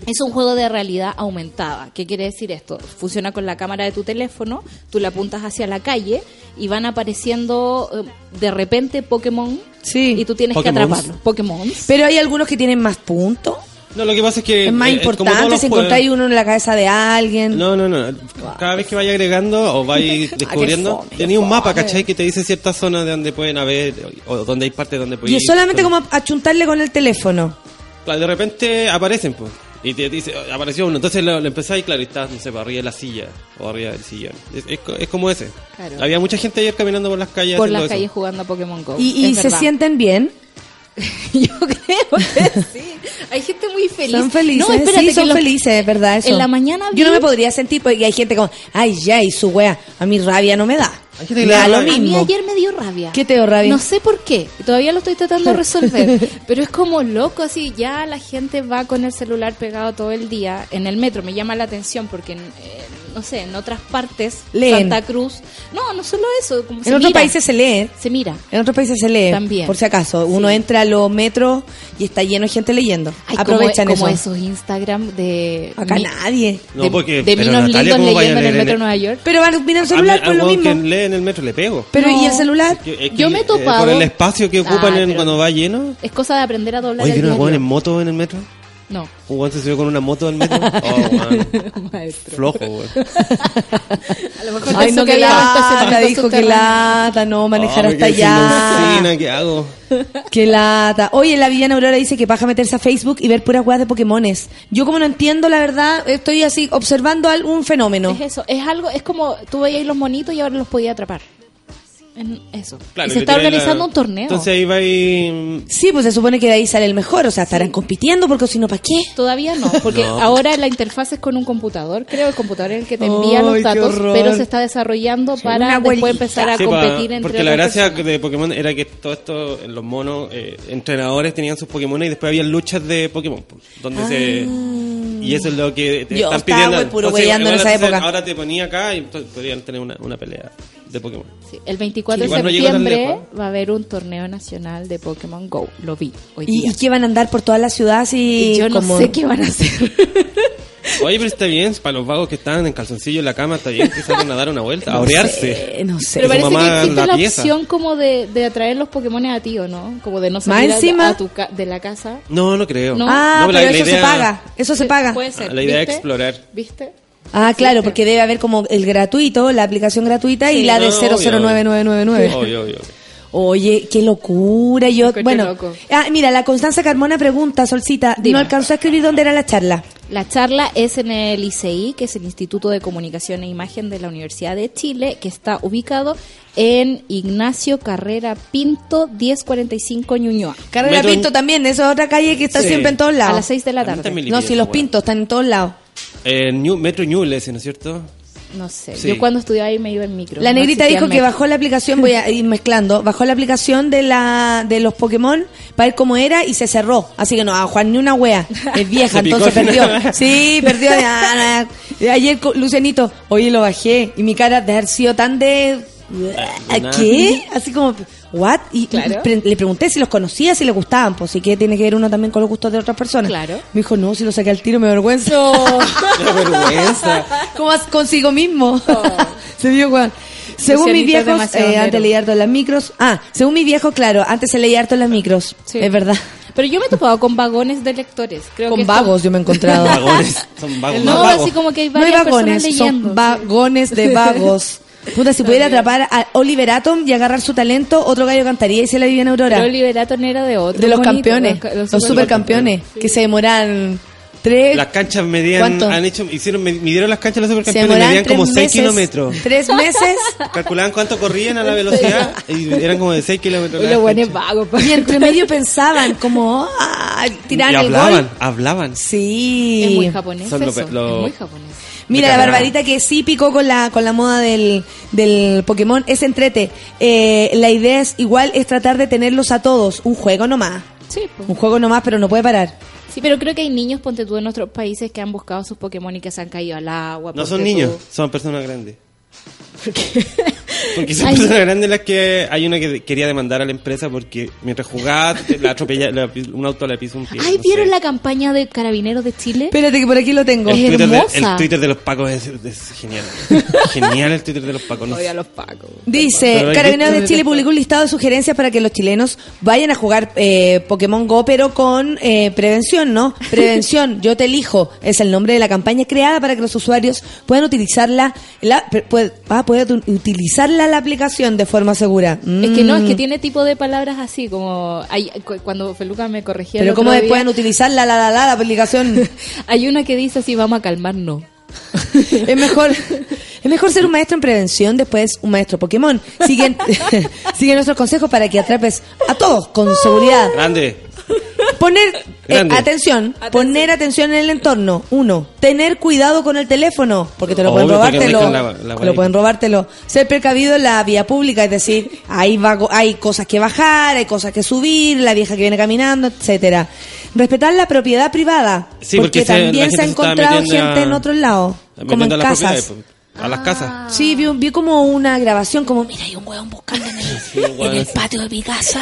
Es un juego de realidad aumentada. ¿Qué quiere decir esto? Funciona con la cámara de tu teléfono, tú la apuntas hacia la calle y van apareciendo eh, de repente Pokémon Sí. y tú tienes que atraparlos. Pokémon. Pero hay algunos que tienen más puntos. No, lo que pasa es que... Es más eh, importante si encontráis uno en la cabeza de alguien. No, no, no. Cada vez que vaya agregando o vais descubriendo, fome, tenía un mapa. ¿cachai? Que te dice ciertas zonas de donde pueden haber, o donde hay partes donde pueden y es solamente como achuntarle con el teléfono. Claro, de repente aparecen, pues. Y te dice, "Oh, apareció uno. Entonces lo, lo empezáis, claro, y estás, no sé, para arriba de la silla o arriba del sillón. Es, es co- es como ese. Claro. Había mucha gente ayer caminando por las calles Por las eso. calles jugando a Pokémon Go. Y, y se verdad. sienten bien. Yo creo que sí. Hay gente muy feliz. Son felices. No, espérate, sí, que son los- felices, es verdad eso. En la mañana Yo no me podría sentir porque hay gente como, ay, ya, y su wea. A mí rabia no me da. Hay gente que le da lo rabia. A mí mismo. ayer me dio rabia. ¿Qué te dio rabia? No sé por qué. Todavía lo estoy tratando de resolver. pero es como loco, así. Ya la gente va con el celular pegado todo el día. En el metro me llama la atención porque, eh, no sé, en otras partes, Leen. Santa Cruz. No, no solo eso. Como se En otros mira. países se lee. Se mira. En otros países se lee. También. Por si acaso. Uno entra a los metros y está lleno de gente leyendo. Ay, Aprovechan como, como eso. esos Instagram de. Acá mi- nadie. No, de, porque- de pero minos lindos ¿cómo vaya a leyendo en el metro de Nueva York. Pero van a mirar celular por lo weón mismo. que lee en el metro le pego. Pero No. ¿y el celular? Yo, es que, Yo me he eh, topado- por el espacio que ocupan Ah, en- cuando va lleno. Es cosa de aprender a doblar Oye, el ¿vieron a en moto en el metro? No. Un weón se subió con una moto al metro. Oh, weón. Maestro. Flojo, weón. A lo mejor Ay, no, que lata, estacionamiento dijo que lata, no, manejar Oh, hasta allá. ¿Qué hago? Qué lata. Oye, la Viviana Aurora dice que paja meterse a Facebook y ver puras weas de Pokémones. Yo como no entiendo, la verdad, estoy así observando algún fenómeno. Es eso, es algo, es como tú veías los monitos y ahora los podías atrapar. En eso. Claro, y se está organizando la- un torneo. Entonces ahí va y... Sí, pues se supone que de ahí sale el mejor, o sea, estarán compitiendo porque si no, ¿para qué? Todavía no, porque No. ahora la interfaz es con un computador. Creo el computador es el que te envía los datos, pero se está desarrollando para una después empezar a Sí, pa- competir entre porque la gracia personas. de Pokémon era que todo esto, los monos, eh, entrenadores tenían sus Pokémon y después había luchas de Pokémon. pues, Donde se... Y eso es lo que te Yo están pidiendo. puro Entonces, en esa época. Ahora te ponía acá y entonces podían tener una, una pelea de Pokémon. Sí, el 24 Igual no de septiembre va a haber un torneo nacional de Pokémon Go. Lo vi hoy ¿Y, día. y qué van a andar por toda la ciudad así? Yo no como- sé qué van a hacer. Oye, pero está bien, para los vagos que estaban en calzoncillo en la cama, está bien que salgan a dar una vuelta, a orearse. Eh, no sé. Pero parece mamá que existe la pieza. opción como de, de atraer los Pokémon a ti, ¿o no? Como de no salir a- encima- a tu ca- de la casa. No, no creo. No. Ah, No, pero la- la eso se idea- paga. Eso se paga. Puede ser. La idea es ¿viste? explorar. ¿Viste? Ah, claro, Sí, porque debe haber como el gratuito, la aplicación gratuita y la de no, obvio, 009999. Obvio, obvio. Oye, qué locura. Yo, bueno, loco. ah, mira, la Constanza Carmona pregunta, Solcita, Dime. no alcanzó a escribir dónde era la charla. La charla es en el ICI, que es el Instituto de Comunicación e Imagen de la Universidad de Chile, que está ubicado en Ignacio Carrera Pinto, 1045 Ñuñoa. Carrera Pinto también, esa es otra calle que está Sí. siempre en todos A lados. las 6 de la A tarde. No, si los pintos están en todos lados. Eh, New- Metro Ñuble ¿no es cierto? No sé. Sí. Yo cuando estudiaba ahí me iba en micro. La negrita dijo que metro. bajó la aplicación, voy a ir mezclando, bajó la aplicación de la de los Pokémon para ver cómo era y se cerró. Así que no, a Juan ni una wea. Es vieja, entonces perdió. Sí, perdió. Ayer Lucianito, oye, lo bajé y mi cara de haber sido tan de... ¿A qué? Así como, ¿what? Y Claro. pre- le pregunté si los conocía, si le gustaban, pues sí que tiene que ver uno también con los gustos de otras personas. Claro. Me dijo, no, si lo saqué al tiro me avergüenza. Qué vergüenza. ¿Cómo as- consigo mismo? Se vio Juan. Según mis viejos, eh, antes leía harto en las micros. Ah, según mis viejos, claro, antes se leía harto en las micros. Sí. Es verdad. Pero yo me he topado con vagones de lectores. Creo Con que vagos yo me he encontrado. Vagones. Son vagos. No, vagos. así como que hay no hay varias vagones, personas son vagones de vagos. Puta, si pudiera atrapar a Oliver Atom y agarrar su talento, otro gallo cantaría y se la Viviana Aurora. Pero Liberaton era de otro. de los bonito, campeones, los- los, supercampeones, que se demoran tres, Las canchas medían, han hecho, hicieron, midieron las canchas los supercampeones, medían tres como 6 meses, kilómetros. Tres meses Calculaban cuánto corrían a la velocidad y eran como de 6 kilómetros. Pa. y entre medio pensaban como, ah, el hablaban, gol. hablaban. Sí. Es muy japonés Son eso. lo- Es muy japonés. Mira, la barbarita que sí picó con la, con la moda del, del Pokémon es entrete. Eh, la idea es igual es tratar de tenerlos a todos. Un juego nomás. Sí, pues. Un juego nomás, pero no puede parar. Sí, pero creo que hay niños, ponte tú, en nuestros países que han buscado sus Pokémon y que se han caído al agua. No son tú. niños, son personas grandes. Porque son Ay. personas grandes las que hay una que quería demandar a la empresa porque mientras jugaba la atropella, la- un auto le pisó un pie. Ay, no ¿vieron sé. la campaña de Carabineros de Chile? Espérate que por aquí lo tengo. Es El Twitter, de, hermosa. el Twitter de los Pacos es, es genial. Genial el Twitter de los Pacos. no los pacos. Dice, Pero Carabineros de Chile publicó un listado de sugerencias para que los chilenos vayan a jugar eh, Pokémon Go, pero con eh, prevención, ¿no? Prevención, yo te elijo, es el nombre de la campaña creada para que los usuarios puedan utilizarla, la, pe- pued- ah, puedan tu- utilizarla la aplicación de forma segura. Es que no, es que Mm. tiene tipo de palabras así, como hay, cu- cuando Feluca me corregía. Pero ¿cómo día, pueden utilizar la, la, la, la, la aplicación? Hay una que dice así, vamos a calmarnos. es mejor es mejor ser un maestro en prevención después un maestro Pokémon. Siguen, sigue nuestros consejos para que atrapes a todos con seguridad. Grande. Poner eh, atención, poner atención en el entorno. Uno, tener cuidado con el teléfono, porque te lo pueden Obvio, robártelo. la- la lo pueden robártelo. Ser precavido en la vía pública, es decir, hay vago- hay cosas que bajar, hay cosas que subir, la vieja que viene caminando, etcétera. Respetar la propiedad privada, Sí, porque, porque se- la también gente se ha encontrado gente a- en otros lados, como en Metiendo a las casas. a las casas. Sí, vi, vi como una grabación, como, mira, hay un hueón buscando en el, en el patio de mi casa,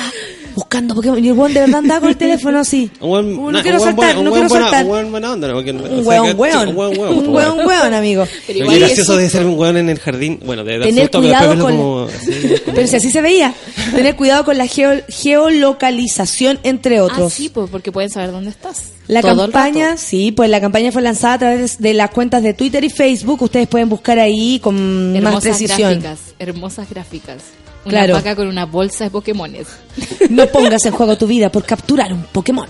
buscando Pokémon. Y el hueón de verdad andaba con el teléfono así. Un buen, na- no quiero saltar, no quiero saltar. Un buen buena onda, ¿no? Porque, o Un hueón. Un hueón, hueón. Un hueón, hueón, amigo. Pero igual gracioso de ser un hueón en el jardín, bueno, de Tener susto, cuidado con- como... así, como- Pero si así se veía. Tener cuidado con la geo- geolocalización, entre Ah, otros. sí, pues porque pueden saber dónde estás. La Todo campaña, sí, pues la campaña fue lanzada a través de las cuentas de Twitter y Facebook. Ustedes pueden buscar ahí con más Hermosas precisión. gráficas, hermosas gráficas. Una Claro. vaca con una bolsa de Pokémones. No pongas en juego tu vida por capturar un Pokémon.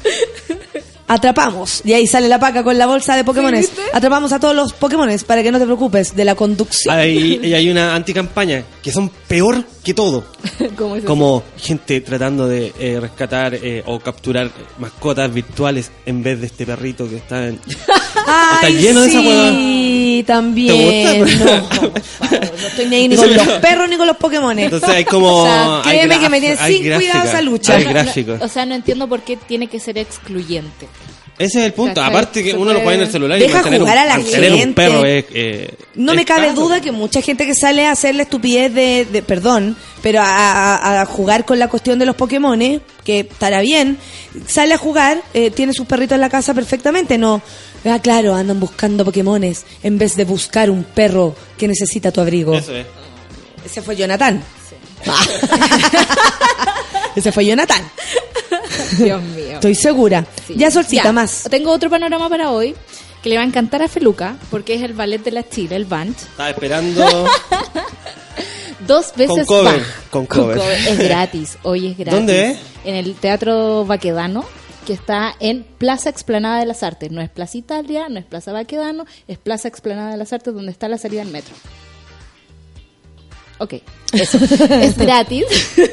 Atrapamos. Y ahí sale la paca con la bolsa de Pokémones. Atrapamos a todos los Pokémones para que no te preocupes de la conducción. Hay, y hay una anticampaña que son peor que todo. ¿Cómo es eso? Como gente tratando de eh, rescatar eh, o capturar mascotas virtuales en vez de este perrito que está en... Ay, Está lleno de esa sí, también. ¿Te gusta? No, por favor, no estoy ni ahí ni con los perros ni con los Pokémones. Entonces hay como... O sea, hay créeme que me graf- tiene hay sin cuidado gráficas, esa lucha. Hay No, no, gráficos. o sea, no entiendo por qué tiene que ser excluyente. Ese es el punto. ¿Cachai? Aparte que uno lo pone en el puede- celular Deja y mantener, jugar un, a la mantener un perro es... eh, No es me cabe caro. duda que mucha gente que sale a hacer la estupidez de, de- perdón, pero a, a- a jugar con la cuestión de los Pokémones, que estará bien, sale a jugar, eh, tiene sus perritos en la casa perfectamente, no. Ah, claro, andan buscando Pokémones en vez de buscar un perro que necesita tu abrigo. Eso es. Ese fue Jonathan. Ese fue Jonathan. Dios mío. Estoy segura. Sí. Ya, Solcita, Ya, más. Tengo otro panorama para hoy que le va a encantar a Feluca porque es el ballet de la Chile, el Band. Estaba esperando... Dos veces Con cover, Bach. con cover. Es gratis, hoy es gratis. ¿Dónde es? En el Teatro Baquedano, que está en Plaza Explanada de las Artes. No es Plaza Italia, no es Plaza Baquedano, es Plaza Explanada de las Artes donde está la salida del metro. Ok, eso. es gratis.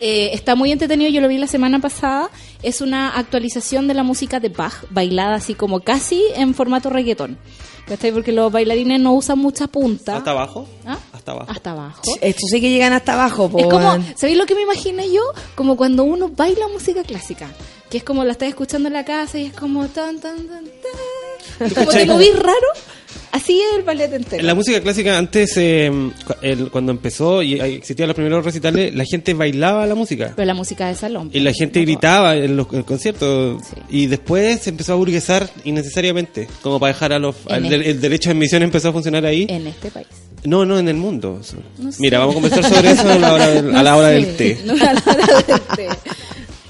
Eh, está muy entretenido, yo lo vi la semana pasada. Es una actualización de la música de Bach, bailada así como casi en formato reggaetón. ¿Cachai? Porque los bailarines no usan mucha punta. ¿Hasta abajo? ¿Ah? Hasta abajo. Hasta abajo. Esto sí que llegan hasta abajo. po, Es como. ¿sabéis lo que me imaginé yo? Como cuando uno baila música clásica. Que es como la estás escuchando en la casa y es como tan, tan, tan, tan. Como te movís raro. Así es el ballet entero. La música clásica antes, eh, el- cuando empezó y ahí existían los primeros recitales, la gente bailaba la música. Pero la música de salón. Y la gente No toda. gritaba en los en conciertos. Sí. Y después se empezó a burguesar innecesariamente. Como para dejar a los. Al- el- el, derecho de admisión empezó a funcionar ahí. En este país. No, no, en el mundo. No sé. Mira, vamos a conversar sobre eso a la hora del, a la hora del té. no, a la hora del té.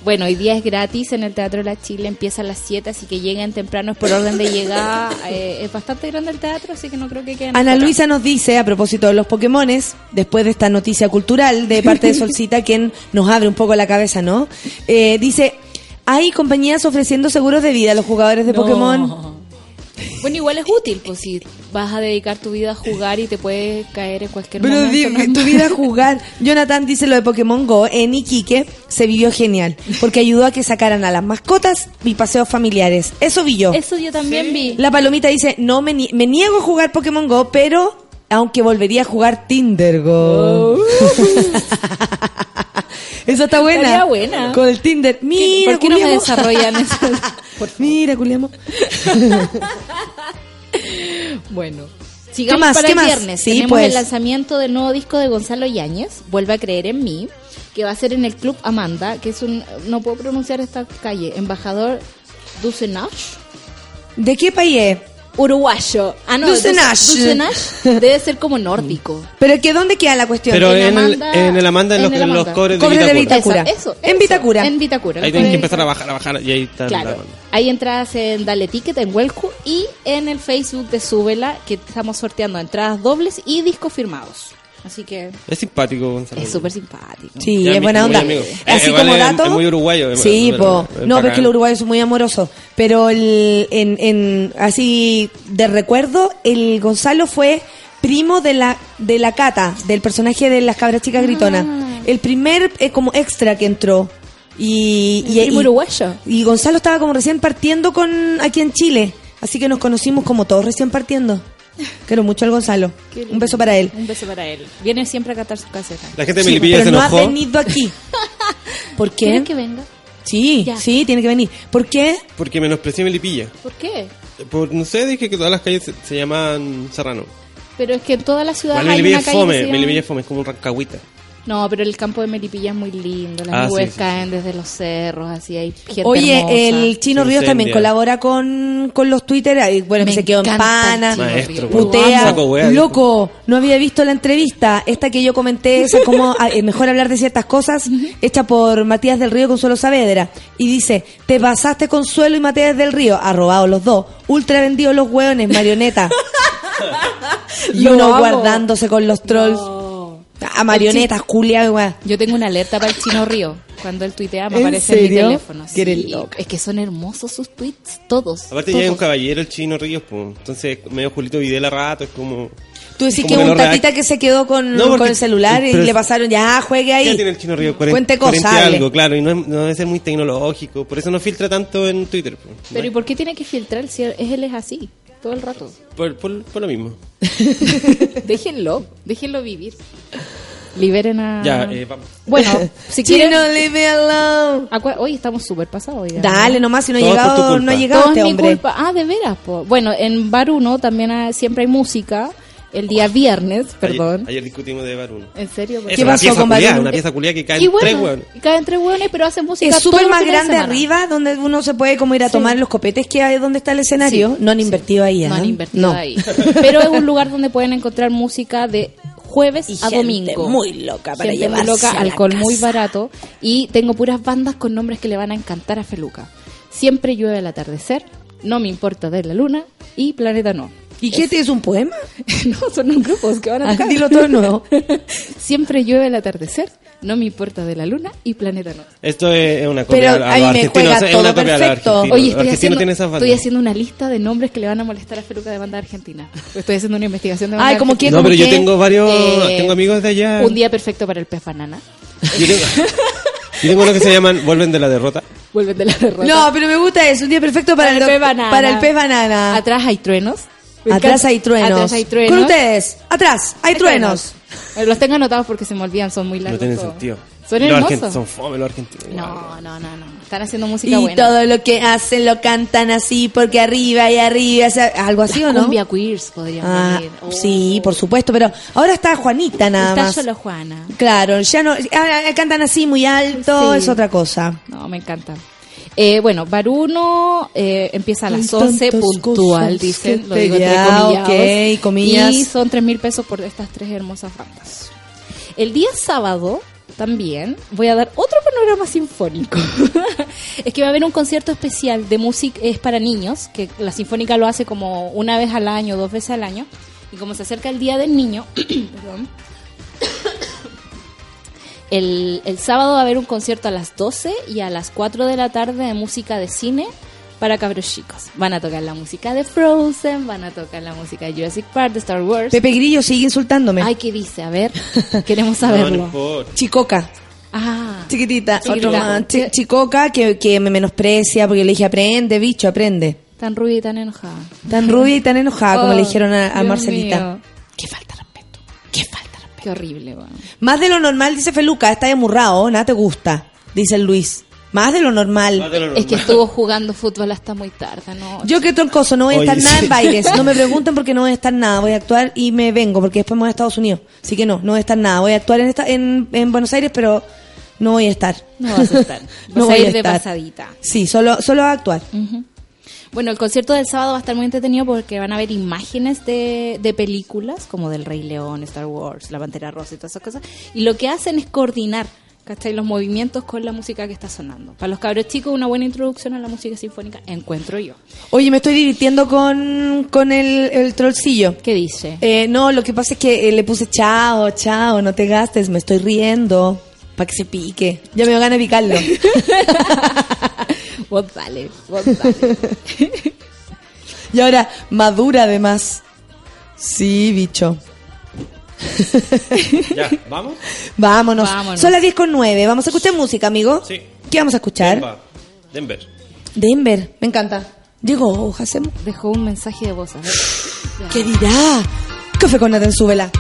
Bueno, hoy día es gratis en el Teatro de la Chile, empieza a las 7, así que lleguen temprano, es por orden de llegada. eh, es bastante grande el teatro, así que no creo que queden. Ana. Luisa nos dice, a propósito de los Pokémones, después de esta noticia cultural de parte de Solcita, quien nos abre un poco la cabeza, ¿no? Eh, dice, hay compañías ofreciendo seguros de vida a los jugadores de No. Pokémon. Bueno, igual es útil, pues si vas a dedicar tu vida a jugar y te puedes caer en cualquier Pero momento. di- ¿no? tu vida a jugar. Jonathan dice lo de Pokémon Go. En Iquique se vivió genial, porque ayudó a que sacaran a las mascotas y paseos familiares. Eso vi yo. Eso yo también vi. La palomita dice, no me, ni- me niego a jugar Pokémon Go, pero aunque volvería a jugar Tinder Go. Eso está buena. Estaría buena. Con el Tinder. Mira, ¿Por qué no me desarrollan eso? Mira, culiamos. Bueno, Sigamos más? para ¿Qué el más? viernes. Sí, Tenemos pues. el lanzamiento del nuevo disco de Gonzalo Yáñez, Vuelve a creer en mí, que va a ser en el Club Amanda, que es un, no puedo pronunciar esta calle, embajador Dusenach, ¿De qué país es? Uruguayo. Ah, no, Dusenach. Dusenach debe ser como nórdico. Pero que ¿dónde queda la cuestión? Pero En en, el, Amanda- en el Amanda, en, los, en el los Amanda. cobres de Cobres de Vitacura. Eso, eso, En Vitacura. En Vitacura. Ahí tienen que empezar a bajar, a bajar, y ahí está Claro, hay entradas en Dale Ticket, en Huelco y en el Facebook de Súbela, que estamos sorteando entradas dobles y discos firmados. Así que Es simpático, Gonzalo. es súper simpático. Sí, es buena onda. Así Eh, como dato. es muy uruguayo, es- Sí, po. es No, pero es que los uruguayos son muy amorosos. Pero el, en, en, así de recuerdo, el Gonzalo fue primo de la, de la Cata, del personaje de las cabras chicas gritonas. El primer eh, como extra que entró. Y, El y, primo y- uruguayo. y Gonzalo estaba como recién partiendo con aquí en Chile. Así que nos conocimos como todos recién partiendo. Quiero mucho al Gonzalo. Un beso para él. Un beso para él. Viene siempre a cantar sus casetas. La gente de Sí, Melipilla pero se no ha enojó. venido aquí. ¿Por qué? ¿Quieres que venga? Sí, Ya. sí, tiene que venir. ¿Por qué? Porque menosprecié Melipilla. ¿Por qué? Por, no sé, dije que todas las calles se, se llaman Serrano. Pero es que en toda la ciudad Igual hay Melipilla una calle que fome, se llama- Melipilla es fome, es como un rancagüita. No, pero el campo de Melipilla es muy lindo. Las Ah, nubes sí, sí, caen desde los cerros, así hay gente Oye, hermosa. el Chino Ríos también colabora con, con los Twitter. Bueno, Me se quedó en pana. Maestro. Putea, wea, loco, no había visto la entrevista, esta que yo comenté, esa como ah, eh, mejor hablar de ciertas cosas, hecha por Matías del Río Consuelo Saavedra, y dice, te pasaste Consuelo y Matías del Río, ha robado los dos, ultra vendidos los hueones, marioneta. y uno guardándose con los trolls. A marionetas, culia, weá. Yo tengo una alerta para el Chino Río. Cuando él tuitea me ¿En aparece en mi serio? teléfono. Que eres Sí, loca. Es que son hermosos sus tweets, todos. Aparte todos. ya es un caballero el chino Ríos, pues. Entonces, medio Julito Videla rato, es como... Tú decís como que es un no reac- tatita que se quedó con, No, porque- con el celular y le pasaron, ya, juegue ahí. ¿Qué tiene el chino Ríos? Cuente 40 cosas, algo, claro, y no, es- no debe ser muy tecnológico, por eso no filtra tanto en Twitter. pues. Pero ¿y por qué tiene que filtrar si él es así? Todo el rato. Por, por- por lo mismo. déjenlo, déjenlo vivir. Liberen a... Ya, eh, vamos. Bueno, si quieren... Chino, leave me alone. Hoy estamos súper pasados. Dale nomás, si no ha llegado, no ha llegado Todo este es mi hombre. culpa. Ah, de veras, po. Bueno, en Bar 1 también hay- siempre hay música. El día viernes, perdón. Ayer, ayer discutimos de Baruno. ¿En serio? Es ¿Qué pasó pieza con Baruno? Una pieza culiá que y tres bueno, hueones. caen tres hueones, pero hacen música Es súper más grande arriba, donde uno se puede como ir a Sí. tomar los copetes que hay donde está el escenario. Sí, No han sí. invertido ahí, No ¿ah? han invertido No. ahí. Pero es un lugar donde pueden encontrar música de jueves Y a gente domingo. muy loca para Gente muy llevarse loca, a la alcohol casa. muy barato. Y tengo puras bandas con nombres que le van a encantar a Feluca. Siempre llueve al atardecer, No me importa de la luna y Planeta No. ¿Y qué es un poema? no, son los grupos que van a Ah, tocar. dilo todo de nuevo. Siempre llueve al atardecer, no me importa de la luna y Planeta No. Esto es una copia Pero a a mí me argentinos. juega Es todo una copia perfecto. Oye, estoy haciendo, tienen esas estoy haciendo una lista de nombres que le van a molestar a Feluca de banda argentina. Estoy haciendo una investigación de banda Ay, como que- No, pero yo tengo varios. eh, tengo amigos de allá. Un día perfecto para el pez banana. Yo tengo, yo tengo unos que se llaman Vuelven de la derrota. Vuelven de la derrota. No, pero me gusta eso. Un día perfecto para, Para el doc- pez banana. Para el pez banana. Atrás hay truenos. Atrás hay truenos. Atrás hay truenos. Con ustedes. Atrás hay truenos. Los tengo anotados porque se me olvidan, son muy No largos. tienen todos. sentido. Son los hermosos. son fome los argentinos. No, no, no, no. Están haciendo Y música buena. todo lo que hacen lo cantan así porque arriba y arriba. o sea, algo así, ¿o no? Cumbia queers podrían Ah, venir. Oh. sí, por supuesto. Pero ahora está Juanita nada Está más. solo Juana. Claro, ya no. ah, cantan así muy alto, Sí. es otra cosa. No, me encanta. Eh, bueno, Baruno eh, empieza a las Hay 11 tantas puntual, dicen. Lo digo ya, comillados. ok, comillas. Y son 3 mil pesos por estas tres hermosas bandas. El día sábado también voy a dar otro panorama sinfónico. es que va a haber un concierto especial de música, es para niños, que la Sinfónica lo hace como una vez al año, dos veces al año. Y como se acerca el Día del Niño, perdón, el, el sábado va a haber un concierto a las 12 y a las 4 de la tarde de música de cine para cabros chicos. Van a tocar la música de Frozen, van a tocar la música de Jurassic Park, de Star Wars. Pepe Grillo sigue insultándome. Ay, ¿qué dice? A ver, queremos No, no saberlo. importa. Chicoca. ah, Chiquitita. Chiquitita. Otro más. Chi- chicoca que, que me menosprecia porque le dije, aprende, bicho, aprende. tan rubia y tan enojada. Tan rubia y tan enojada como Oh, le dijeron a, Marcelita. mío. Qué falta de. Qué horrible, weón. Más de lo normal, dice Feluca, está amurrado, nada te gusta, dice el Luis. Más de lo normal. Más de lo Es que estuvo jugando fútbol hasta muy tarde, ¿no? Yo que troncoso, no voy a Oye, estar nada sí. en bailes. No me pregunten porque no voy a estar nada. Voy a actuar y me vengo porque después me voy a Estados Unidos. Así que no, no voy a estar nada. Voy a actuar en, esta, en, en Buenos Aires, pero no voy a estar. No vas a estar. Vas No a voy ir a de estar. pasadita. Sí, solo, solo a actuar. Ujú. Bueno, el concierto del sábado va a estar muy entretenido porque van a ver imágenes de, de películas como del Rey León, Star Wars, La Pantera Rosa y todas esas cosas. Y lo que hacen es coordinar, ¿cachai? Los movimientos con la música que está sonando. Para los cabros chicos, una buena introducción a la música sinfónica, encuentro yo. Oye, me estoy divirtiendo con, con el, el trollcillo. ¿Qué dice? Eh, no, lo que pasa es que eh, le puse chao, chao, no te gastes, me estoy riendo. Para que se pique. Ya me ganas de picarlo. vos dale, vos dale. y ahora, madura además. Sí, bicho. Ya, ¿vamos? Vámonos. Vámonos. Son las 10 con 9. Vamos a escuchar música, amigo. Sí. ¿Qué vamos a escuchar? Denver. Denver. Me encanta. Llegó, hacemos. Dejó un mensaje de voz. A ver. ¿Qué dirá? Café con nata en su vela.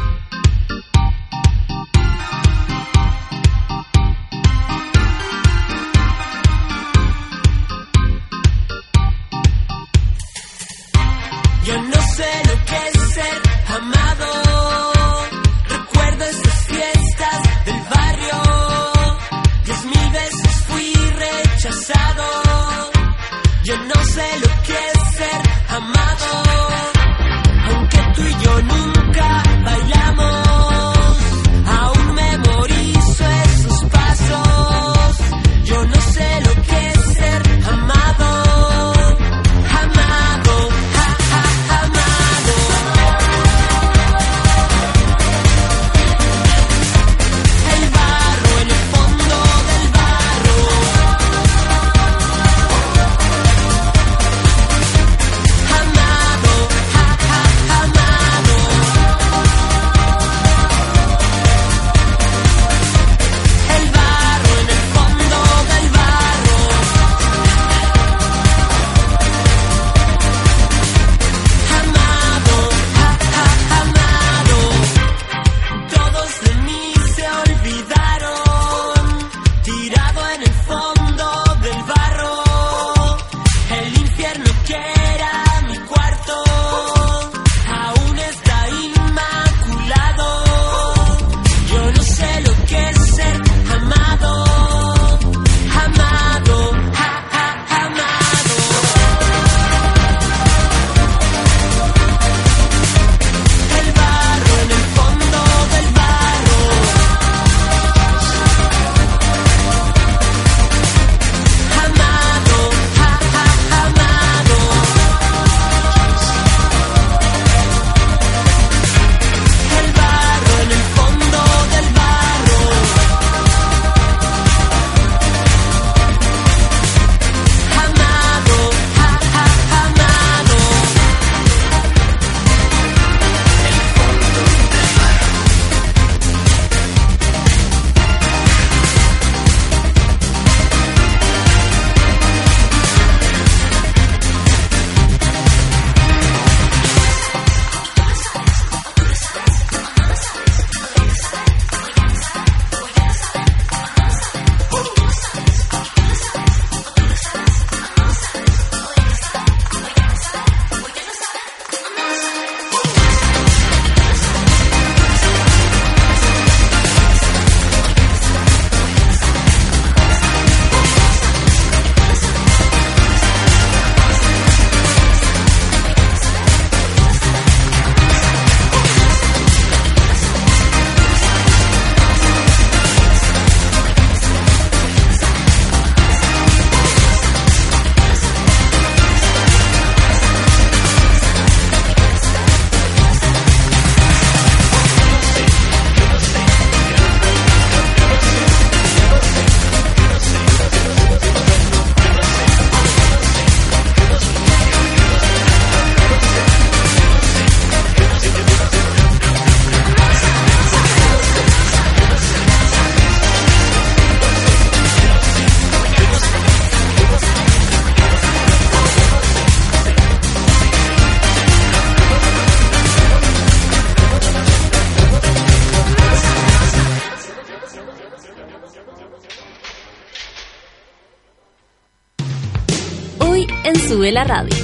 La Radio.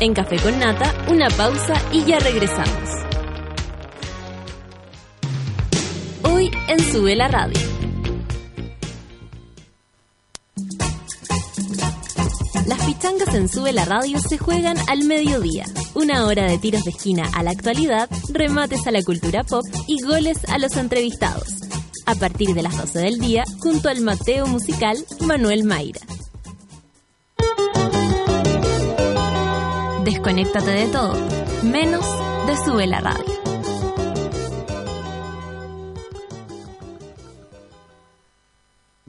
En Café con Nata, una pausa y ya regresamos. Hoy en Sube la Radio. Las pichangas en Sube la Radio se juegan al mediodía. Una hora de tiros de esquina a la actualidad, remates a la cultura pop y goles a los entrevistados. A partir de las 12 del día, junto al Mateo musical Manuel Mayra. Desconéctate de todo, menos de Sube la Radio.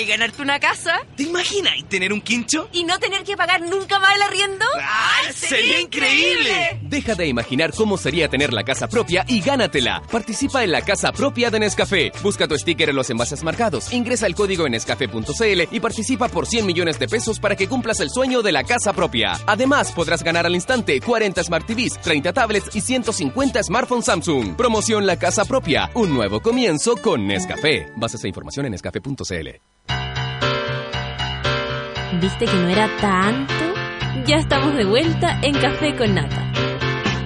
y ganarte una casa ¿Te imaginas y tener un quincho? y no tener que pagar nunca más el arriendo? ¡Ay, sería increíble! Deja de imaginar cómo sería tener la casa propia y gánatela. Participa en la casa propia de Nescafé. Busca tu sticker en los envases marcados. Ingresa el código en nescafé.cl y participa por 100 millones de pesos para que cumplas el sueño de la casa propia. Además, podrás ganar al instante 40 Smart TVs, 30 tablets y 150 smartphones Samsung. Promoción La Casa Propia. Un nuevo comienzo con Nescafé. Bases e información en nescafé.cl. ¿Viste que no era tanto? Ya estamos de vuelta en Café con Nata.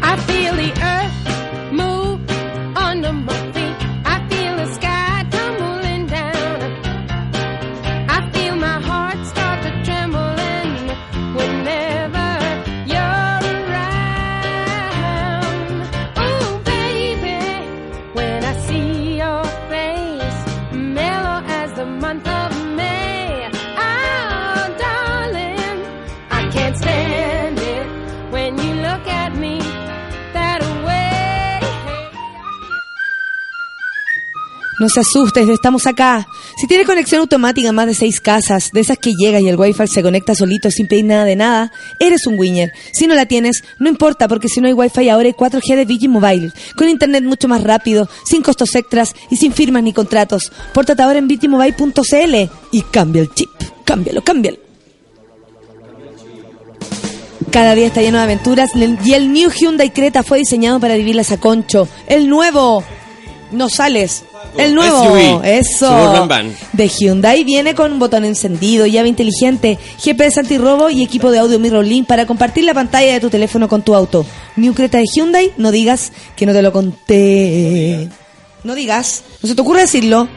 I feel the earth No se asustes, estamos acá. Si tienes conexión automática en más de seis casas, de esas que llega y el wifi se conecta solito sin pedir nada de nada, eres un winner. Si no la tienes, no importa, porque si no hay wifi ahora hay 4G de Digi Mobile, con internet mucho más rápido, sin costos extras y sin firmas ni contratos. Pórtate ahora en digimobile.cl y cambia el chip. Cámbialo, cámbialo. Cada día está lleno de aventuras y el New Hyundai Creta fue diseñado para vivirlas a concho. El nuevo, no sales. El nuevo, SUV, eso. Van. De Hyundai viene con un botón encendido, llave inteligente, GPS antirrobo y equipo de audio Mirror Link para compartir la pantalla de tu teléfono con tu auto. New Creta de Hyundai, no digas que no te lo conté. No digas, no se te ocurre decirlo.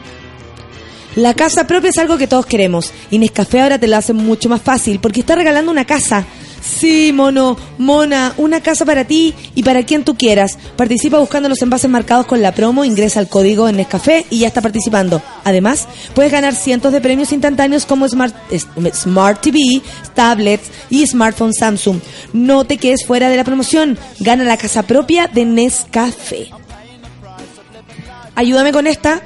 La casa propia es algo que todos queremos. Y Nescafé ahora te lo hace mucho más fácil porque está regalando una casa. Sí, mono, mona, una casa para ti y para quien tú quieras. Participa buscando los envases marcados con la promo, ingresa el código en Nescafé y ya está participando. Además, puedes ganar cientos de premios instantáneos como Smart, Smart TV, tablets y smartphone Samsung. No te quedes fuera de la promoción. Gana la casa propia de Nescafé. Ayúdame con esta.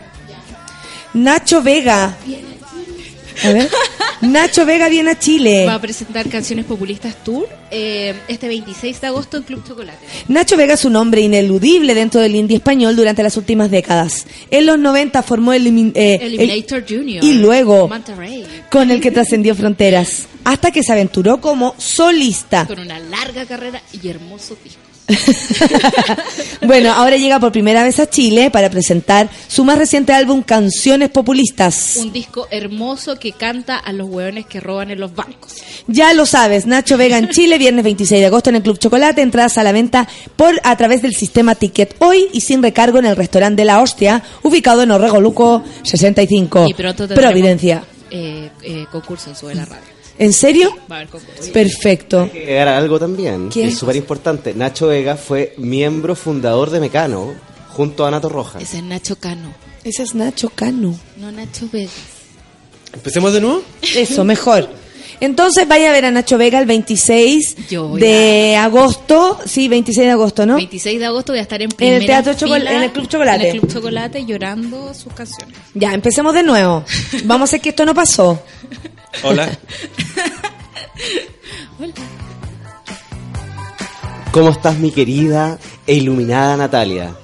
Nacho Vega. A ver. Nacho Vega viene a Chile. Va a presentar Canciones Populistas Tour eh, este 26 de agosto en Club Chocolate. Nacho Vega es un hombre ineludible dentro del indie español durante las últimas décadas. En los 90 formó el, eh, Eliminator Junior. y luego Manta Ray. con el que trascendió fronteras, hasta que se aventuró como solista. Con una larga carrera y hermoso disco. Bueno, ahora llega por primera vez a Chile para presentar su más reciente álbum Canciones Populistas. Un disco hermoso que canta a los hueones que roban en los bancos. Ya lo sabes, Nacho Vega en Chile, viernes 26 de agosto en el Club Chocolate, entradas a la venta por a través del sistema Ticket hoy y sin recargo en el restaurante La Hostia, ubicado en Orrego Luco 65, Y pronto Providencia. eh, eh, concurso en Sube la Radio. ¿En serio? Perfecto. que agregar algo también, ¿Qué? que es súper importante. Nacho Vega fue miembro fundador de Mecano junto a Nato Rojas. Ese es Nacho Cano, Ese es Nacho Cano. no Nacho Vegas. ¿Empecemos de nuevo? Eso, mejor. Entonces vaya a ver a Nacho Vega el 26 Yo voy de agosto. Sí, 26 de agosto, ¿no? 26 de agosto voy a estar en En el Teatro Chocol- fila, en el Club Chocolate. En el Club Chocolate llorando sus canciones. Ya, empecemos de nuevo. Vamos a hacer que esto no pasó. Hola. ¿Cómo estás, mi querida e iluminada Natalia?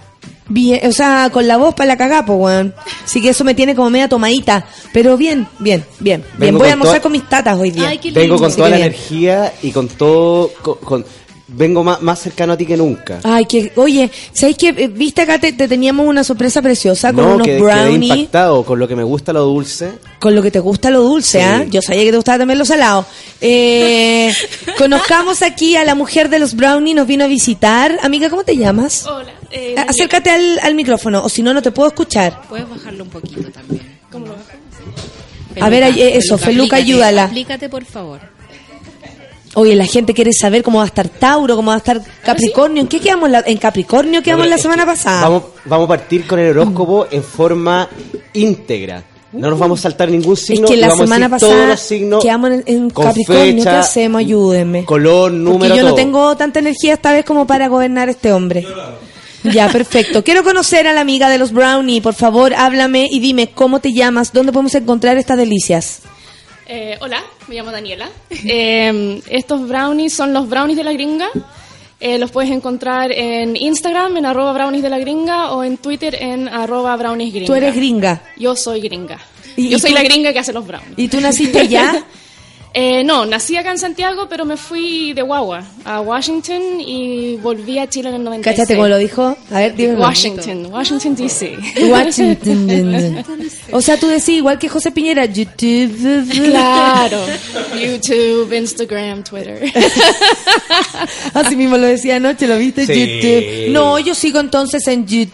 Bien, o sea, con la voz para la cagapo, weón. Así que eso me tiene como media tomadita. Pero bien, bien, bien. bien. Voy a almorzar con mis tatas hoy día. Ay, Vengo con Así toda la bien. energía y con todo... con- con- vengo más, más cercano a ti que nunca. Ay, que, oye, ¿sabes qué? Eh, Viste acá te, te teníamos una sorpresa preciosa con no, unos que quedé brownies. impactado con lo que me gusta lo dulce. Con lo que te gusta lo dulce, Sí. ¿ah? Yo sabía que te gustaba también lo salado. Eh, conozcamos aquí a la mujer de los brownies, nos vino a visitar. Amiga, ¿cómo te llamas? Hola. Eh, Ah, Acércate al, al micrófono, o si no, no te puedo escuchar. Puedes bajarlo un poquito también. ¿Cómo lo bajamos? A ver, eh, eso, Feluca, ayúdala. Aplícate, por favor. Oye, la gente quiere saber cómo va a estar Tauro, cómo va a estar Capricornio. ¿En qué quedamos? la- en Capricornio quedamos No, la es semana que pasada. Vamos, vamos a partir con el horóscopo en forma íntegra. No nos vamos a saltar ningún es signo. que y la vamos a semana pasada los signos quedamos en, en Capricornio. fecha, ¿Qué hacemos? Ayúdenme. Color, número, Porque yo no tengo tanta energía esta vez como para gobernar este hombre. Ya, perfecto. Quiero conocer a la amiga de los Brownie. Por favor, háblame y dime cómo te llamas, dónde podemos encontrar estas delicias. Eh, hola, me llamo Daniela. Eh, estos brownies son los brownies de la gringa. Eh, los puedes encontrar en Instagram, en arroba brownies de la gringa, o en Twitter, en arroba brownies gringa. Tú eres gringa. Yo soy gringa. ¿Y- Yo soy tú- la gringa que hace los brownies. ¿Y tú naciste allá? Eh, no, nací acá en Santiago, pero me fui de guagua a Washington y volví a Chile en el 96. Cáchate cómo lo dijo. A ver, dime. Washington, Washington DC. Washington. O sea, tú decís igual que José Piñera, YouTube. Claro. YouTube, Instagram, Twitter. Así mismo lo decía anoche, ¿lo viste? Sí. YouTube. No, yo sigo entonces en Donde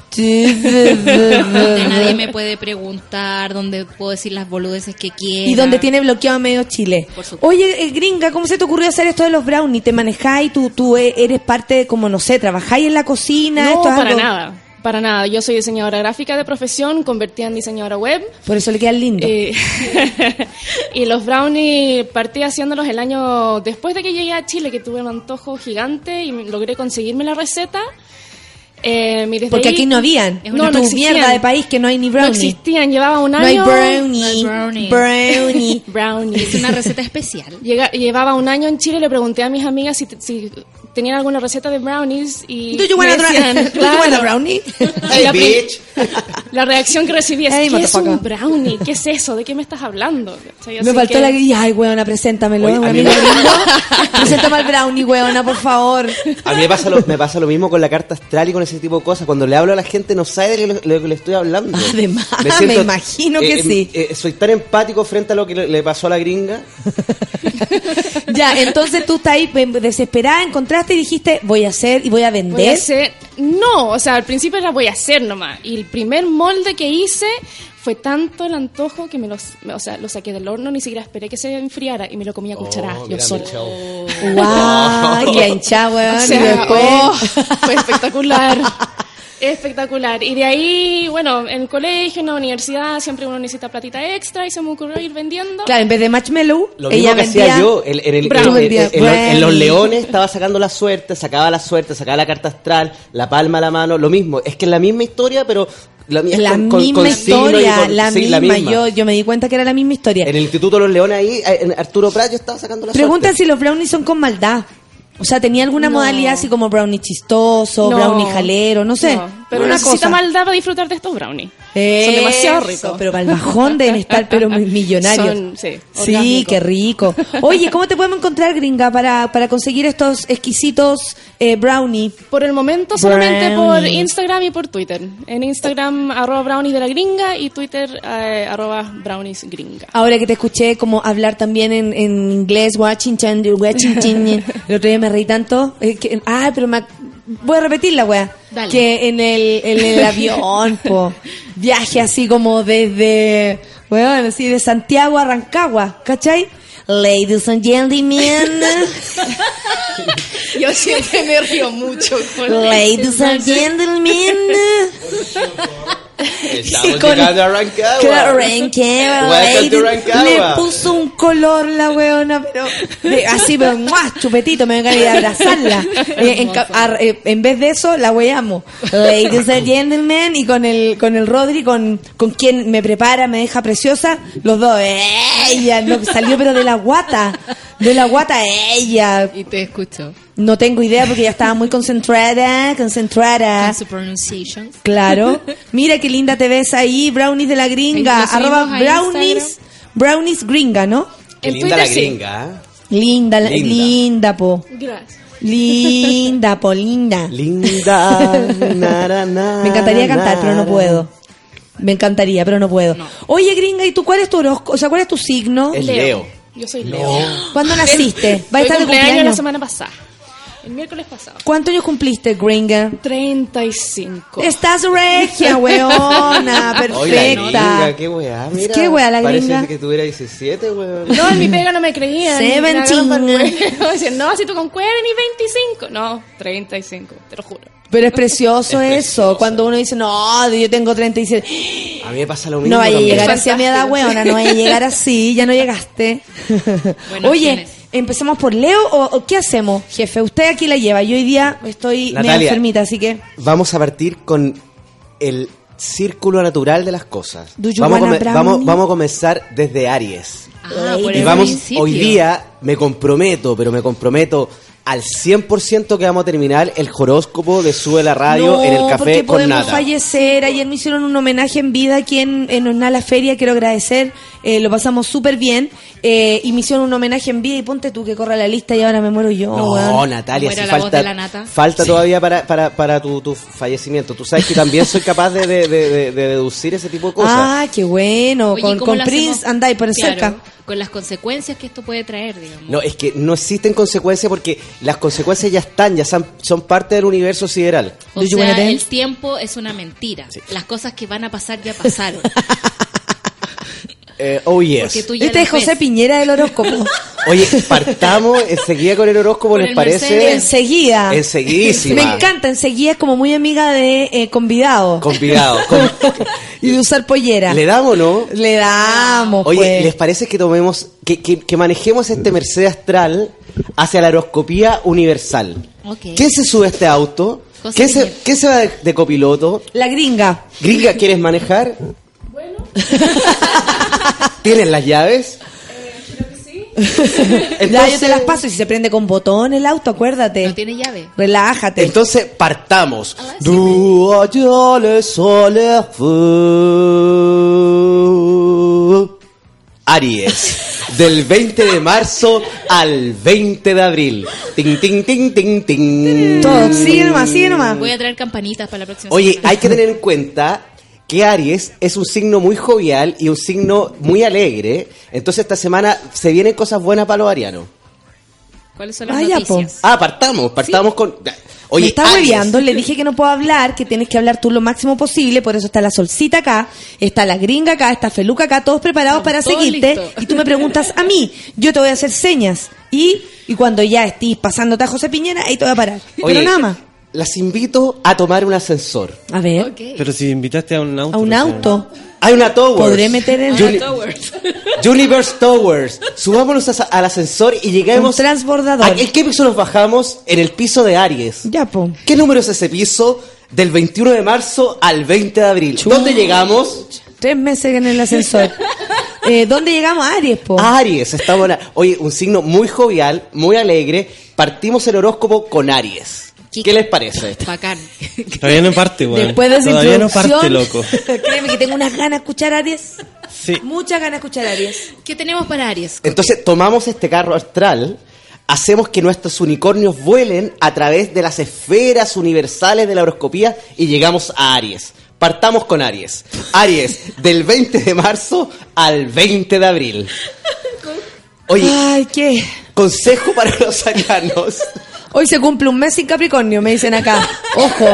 nadie YouTube. me puede preguntar, donde puedo decir las boludeces que quiera. Y donde tiene bloqueado medio Chile. Por Oye, eh, gringa, ¿cómo se te ocurrió hacer esto de los brownies? ¿Te manejáis? ¿Tú, tú eh, eres parte, de, como no sé, trabajáis en la cocina? No, ¿Esto es para algo- nada. Para nada. Yo soy diseñadora gráfica de profesión, convertida en diseñadora web. Por eso le quedan lindos. Y, y los brownies partí haciéndolos el año después de que llegué a Chile, que tuve un antojo gigante y logré conseguirme la receta. Eh, desde Porque ahí- aquí no habían. No, no tu existían. mierda de país que no hay ni No brownie. existían, llevaba un No hay año. brownie. No hay brownie. Brownie. Brownie. Es una receta especial. Llega- llevaba un año en Chile y le pregunté a mis amigas si, si tenían alguna receta de brownies y Do you wanna decían, Do you claro. wanna brownie? Y la, pri- la reacción que recibí es, Hey, ¿qué es un brownie? ¿Qué es eso? ¿De qué me estás hablando? Me faltó que- la que ay, weona, preséntamelo. Oye, a mí me-. Preséntame al brownie, weona, por favor. A mí me pasa, lo, me pasa lo mismo con la carta astral y con ese tipo de cosas. Cuando le hablo a la gente no sabe de lo, lo que le estoy hablando. Además, me imagino que sí. eh, soy tan empático frente a lo que le, le pasó a la gringa. Ya, entonces tú estás ahí em, desesperada, encontraste y dijiste, voy a hacer y voy a Voy a vender. hacer... No, o sea, al principio era voy a hacer nomás. Y el primer molde que hice fue tanto el antojo que me los... me- O sea, lo saqué del horno, ni siquiera esperé que se enfriara y me lo comí a cucharadas yo sola. mi chavo. Guau, y la hinchada, weón, O y sea, después... oh, fue espectacular. Espectacular. Y de ahí, bueno, en el colegio, en la universidad, siempre uno necesita platita extra y se me ocurrió ir vendiendo. Claro, en vez de marshmallow, Lo mismo ella que vendía... hacía yo. En, en el- en- en- Vendía en los- en los brownie. leones estaba sacando la suerte, sacaba la suerte, sacaba la carta astral, la palma a la mano, lo mismo. Es que es la misma historia, pero la, mi- La con- con- misma con historia, con- la, sí, misma. Yo, yo me di cuenta que era la misma historia. En el Instituto de los Leones ahí, eh, en Arturo Prat, yo estaba sacando la Preguntan suerte. si los brownies son con maldad. O sea, ¿tenía alguna No. modalidad así como brownie chistoso, No. brownie jalero? No sé. No, pero una necesita cosa. maldad para disfrutar de estos brownies. Son demasiado ricos. Pero para el bajón deben estar pero muy millonarios. Son, sí, Sí, qué rico. Oye, ¿cómo te podemos encontrar, gringa, para, para conseguir estos exquisitos eh, brownie? Por el momento solamente por Brownies. Instagram y por Twitter. En Instagram arroba brownies de la gringa y Twitter eh, arroba brownies gringa. Ahora que te escuché como hablar también en, en inglés, Washington, Washington, el otro día me reí tanto. eh, que, ah, pero me, voy a repetir la wea. Dale. Que en el, en el avión, po, viaje así como desde, bueno, así de Santiago a Rancagua, ¿cachai? Ladies and gentlemen, Yo siempre me río mucho. con ladies and gentlemen. Estamos con- llegando a Rancagua. Claro, Rancagua, Welcome to lady. Rancagua. Le puso un color la weona, pero de- así, pero más chupetito, me vengan a ir a abrazarla. Eh, en, a- eh, en vez de eso, la weamos. Ladies and gentlemen, y con el, con el Rodri, con, con quien me prepara, me deja preciosa, los dos, ella, no, salió pero de la guata, de la guata ella. Y te escucho. No tengo idea porque ya estaba muy concentrada, concentrada. Con su pronunciation. Claro. Mira qué linda te ves ahí, Brownies de la gringa. Arroba Brownies, Brownies gringa, ¿no? Qué linda la Twitter gringa. Linda, la- Linda. linda, po. Gracias. Linda, po, linda. Linda. na, na, na, Me encantaría cantar, pero no puedo. Me encantaría, pero no puedo. Oye, gringa, ¿y tú cuál es tu horóscopo? O sea, ¿cuál es tu signo? Es Leo. Yo soy Leo. ¿Cuándo naciste? ¿Va a estar de cumpleaños la semana pasada. El miércoles pasado. ¿Cuántos años cumpliste, gringa? 35. Estás regia, weona, Oye, la gringa, perfecta. qué weá, mira. ¿Qué weá la Parece gringa? que tuviera 17, weón. No, en mi pega no me creían. Seventeen. Me agarraron para el huevo. Decían, no, si tú con cuerda ni 25. No, 35, te lo juro. Pero es precioso Es eso, precioso. cuando uno dice, no, yo tengo 37. A mí me pasa lo mismo. No vaya a llegar así a mi edad, weona, no vaya a llegar así, ya no llegaste. Bueno, Oye. ¿Empezamos por Leo o, o qué hacemos, jefe? Usted aquí la lleva, yo hoy día estoy medio enfermita, así que... Vamos a partir con el círculo natural de las cosas. Vamos a, vamos, vamos a comenzar desde Aries. Ah, por Y el vamos, principio. hoy día me comprometo, pero me comprometo al 100% que vamos a terminar el horóscopo de Sube la Radio no, en el porque café con podemos nata. fallecer. Ayer me hicieron un homenaje en vida aquí en, en la Feria, quiero agradecer. Eh, lo pasamos súper bien. Eh, y me hicieron un homenaje en vida y ponte tú que corra la lista y ahora me muero yo. No, weón. Natalia, ¿Cómo si era la voz falta, todavía para, para, para tu, tu fallecimiento. Tú sabes que también soy capaz de, de- de- de- de deducir ese tipo de cosas. Ah, qué bueno. Oye, con ¿cómo con Prince andáis por Claro, cerca. Con las consecuencias que esto puede traer, digamos. No, es que no existen consecuencias porque las consecuencias ya están, ya son, son parte del universo sideral. O sea, el tiempo es una mentira. Las cosas que van a pasar ya pasaron. Eh, oh yes. Este es José ves. Piñera del horóscopo. Oye, partamos enseguida con el horóscopo, Con ¿les el parece? Mercedes. enseguida. Enseguidísima. Me encanta, enseguida es como muy amiga de eh, convidado. Convidado. Con- y de usar pollera. ¿Le damos o no? Le damos, Oye, pues. ¿les parece que tomemos, que, que, que manejemos este Mercedes Astral hacia la horoscopía universal? ¿Quién se sube a este auto? ¿Quién se, quién se va de, de copiloto? La gringa. Gringa, ¿quieres manejar? Bueno. ¿Tienes las llaves? ya, yo te las paso y si se prende con botón el auto, acuérdate. No tiene llave. Relájate. Entonces partamos. Du. Aries. Del 20 de marzo al 20 de abril. Ting, ting, ting, ting, ting. Todo, sigue nomás, sigue nomás. Voy a traer campanitas para la próxima Oye, semana. hay que tener en cuenta que Aries es un signo muy jovial y un signo muy alegre. Entonces esta semana se vienen cosas buenas para los arianos. ¿Cuáles son las Vaya, noticias? Ah, partamos, partamos con... Oye, me está hueveando, le dije que no puedo hablar, que tienes que hablar tú lo máximo posible, por eso está la solcita acá, está la gringa acá, está Feluca acá, todos preparados para seguirte, y tú me preguntas a mí, yo te voy a hacer señas, y, y cuando ya estés pasándote a José Piñera, ahí te voy a parar. Oye, Pero nada más. Las invito a tomar un ascensor. A ver. Pero si invitaste a un auto. a un auto. Hay una Towers. Podré meter en Uni- Towers. Universe Towers. Subámonos a- al ascensor y un lleguemos. transbordador. ¿A qué, qué piso nos bajamos? En el piso de Aries. Ya, po. ¿Qué número es ese piso? Del 21 de marzo al 20 de abril. ¿Dónde llegamos? Tres meses en el ascensor. eh, ¿Dónde llegamos? Aries, po. Aries, está buena. Oye, un signo muy jovial, muy alegre. Partimos el horóscopo con Aries. ¿Qué les parece? Bacán. Todavía no parte, weón. Después de esa Todavía no parte, loco. créeme que tengo unas ganas de escuchar Aries. Sí. Muchas ganas de escuchar Aries. ¿Qué tenemos para Aries? Entonces tomamos este carro astral, hacemos que nuestros unicornios vuelen a través de las esferas universales de la horoscopía y llegamos a Aries. Partamos con Aries. Aries, del 20 de marzo al 20 de abril. Oye, Ay, ¿qué? consejo para los arianos. Hoy se cumple un mes sin Capricornio, me dicen acá. Ojo.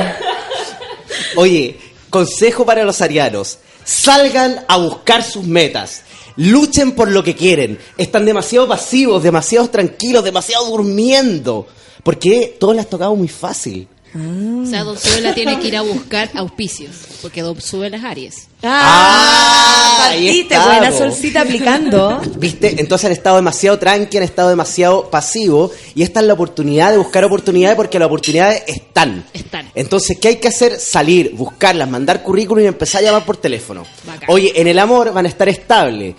Oye, consejo para los arianos. Salgan a buscar sus metas. Luchen por lo que quieren. Están demasiado pasivos, demasiado tranquilos, demasiado durmiendo. Porque todos les ha tocado muy fácil. O sea, Don Suela tiene que ir a buscar auspicios, porque Don Suela es Aries. Ah, ahí partiste, buena solcita aplicando. ¿Viste? Entonces han estado demasiado tranqui, han estado demasiado pasivos y esta es la oportunidad de buscar oportunidades porque las oportunidades están. Están. Entonces, ¿qué hay que hacer? Salir, buscarlas, mandar currículum y empezar a llamar por teléfono. Bacán. Oye, en el amor van a estar estables.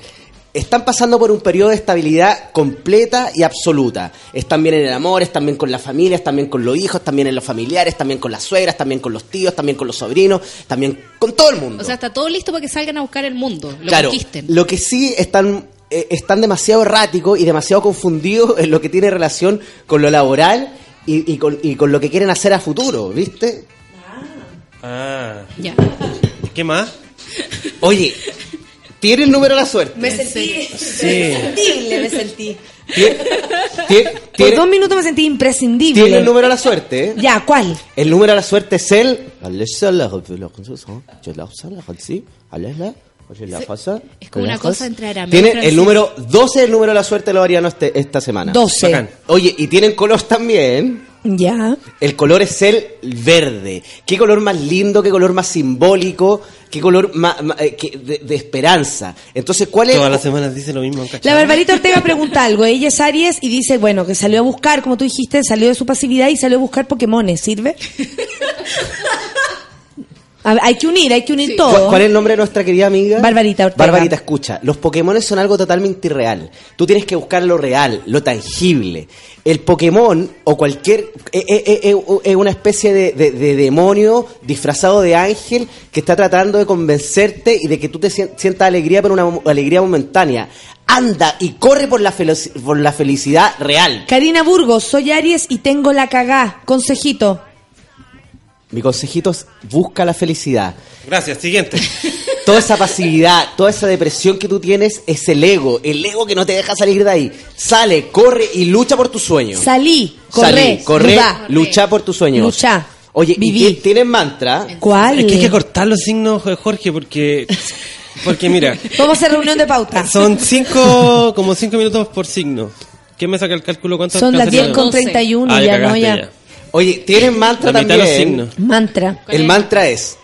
Están pasando por un periodo de estabilidad completa y absoluta. Están bien en el amor, están bien con la familia, están bien con los hijos, están bien en los familiares, también con las suegras, también con los tíos, también con los sobrinos, también con todo el mundo. O sea, está todo listo para que salgan a buscar el mundo, lo Claro, conquisten. lo que sí están, eh, están demasiado erráticos y demasiado confundidos en lo que tiene relación con lo laboral y, y con, y con lo que quieren hacer a futuro, ¿viste? Ah. Ya. ¿Qué más? Oye, tiene el número de la suerte. Me sentí Sí. imprescindible, me sentí. Tiene, tiene- Por dos minutos me sentí imprescindible. tiene el número de la suerte. ¿eh? Ya, ¿cuál? El número de la suerte es el... Es como una cosa entre arameo y Tiene el número 12 el número de la suerte lo harían este, esta semana. 12. Bacán. Oye, y tienen color también. Ya. El color es el verde. Qué color más lindo, qué color más simbólico, qué color más, más, eh, que- de, de esperanza. Entonces, ¿cuál es? Todas las semanas dice lo mismo. ¿cachai? La Barbarita Ortega pregunta algo. Ella es Aries y dice, bueno, que salió a buscar, como tú dijiste, salió de su pasividad y salió a buscar Pokémones. ¿Sirve? A hay que unir, hay que unir todo. ¿Cuál, es el nombre de nuestra querida amiga? Barbarita Ortega. Barbarita, escucha. Los Pokémon son algo totalmente irreal. Tú tienes que buscar lo real, lo tangible. El Pokémon o cualquier. eh, eh, eh, eh, Es una especie de, de- de demonio disfrazado de ángel que está tratando de convencerte y de que tú te sien- sientas alegría, pero una mo- alegría momentánea. Anda y corre por la, por la felicidad real. Karina Burgos, soy Aries y tengo la cagá. Consejito. Mi consejito es busca la felicidad. Gracias, siguiente. Toda esa pasividad, toda esa depresión que tú tienes es el ego, el ego que no te deja salir de ahí. Sale, corre y lucha por tu sueño. Salí, Salí, corre, corre, lucha por tus sueños. Lucha. Oye, Viví. ¿y ti- tienes mantra? ¿Cuál? Es que hay que cortar los signos, Jorge, porque. Porque mira, Vamos a hacer reunión de pauta. son cinco. como cinco minutos por signo. ¿Quién me saca el cálculo? ¿Cuánto Son las alcanzaría? 10 con 31, Ah, ya, no, cagaste ya. Oye, mantra La mitad de los también. signos. Mantra. El mantra es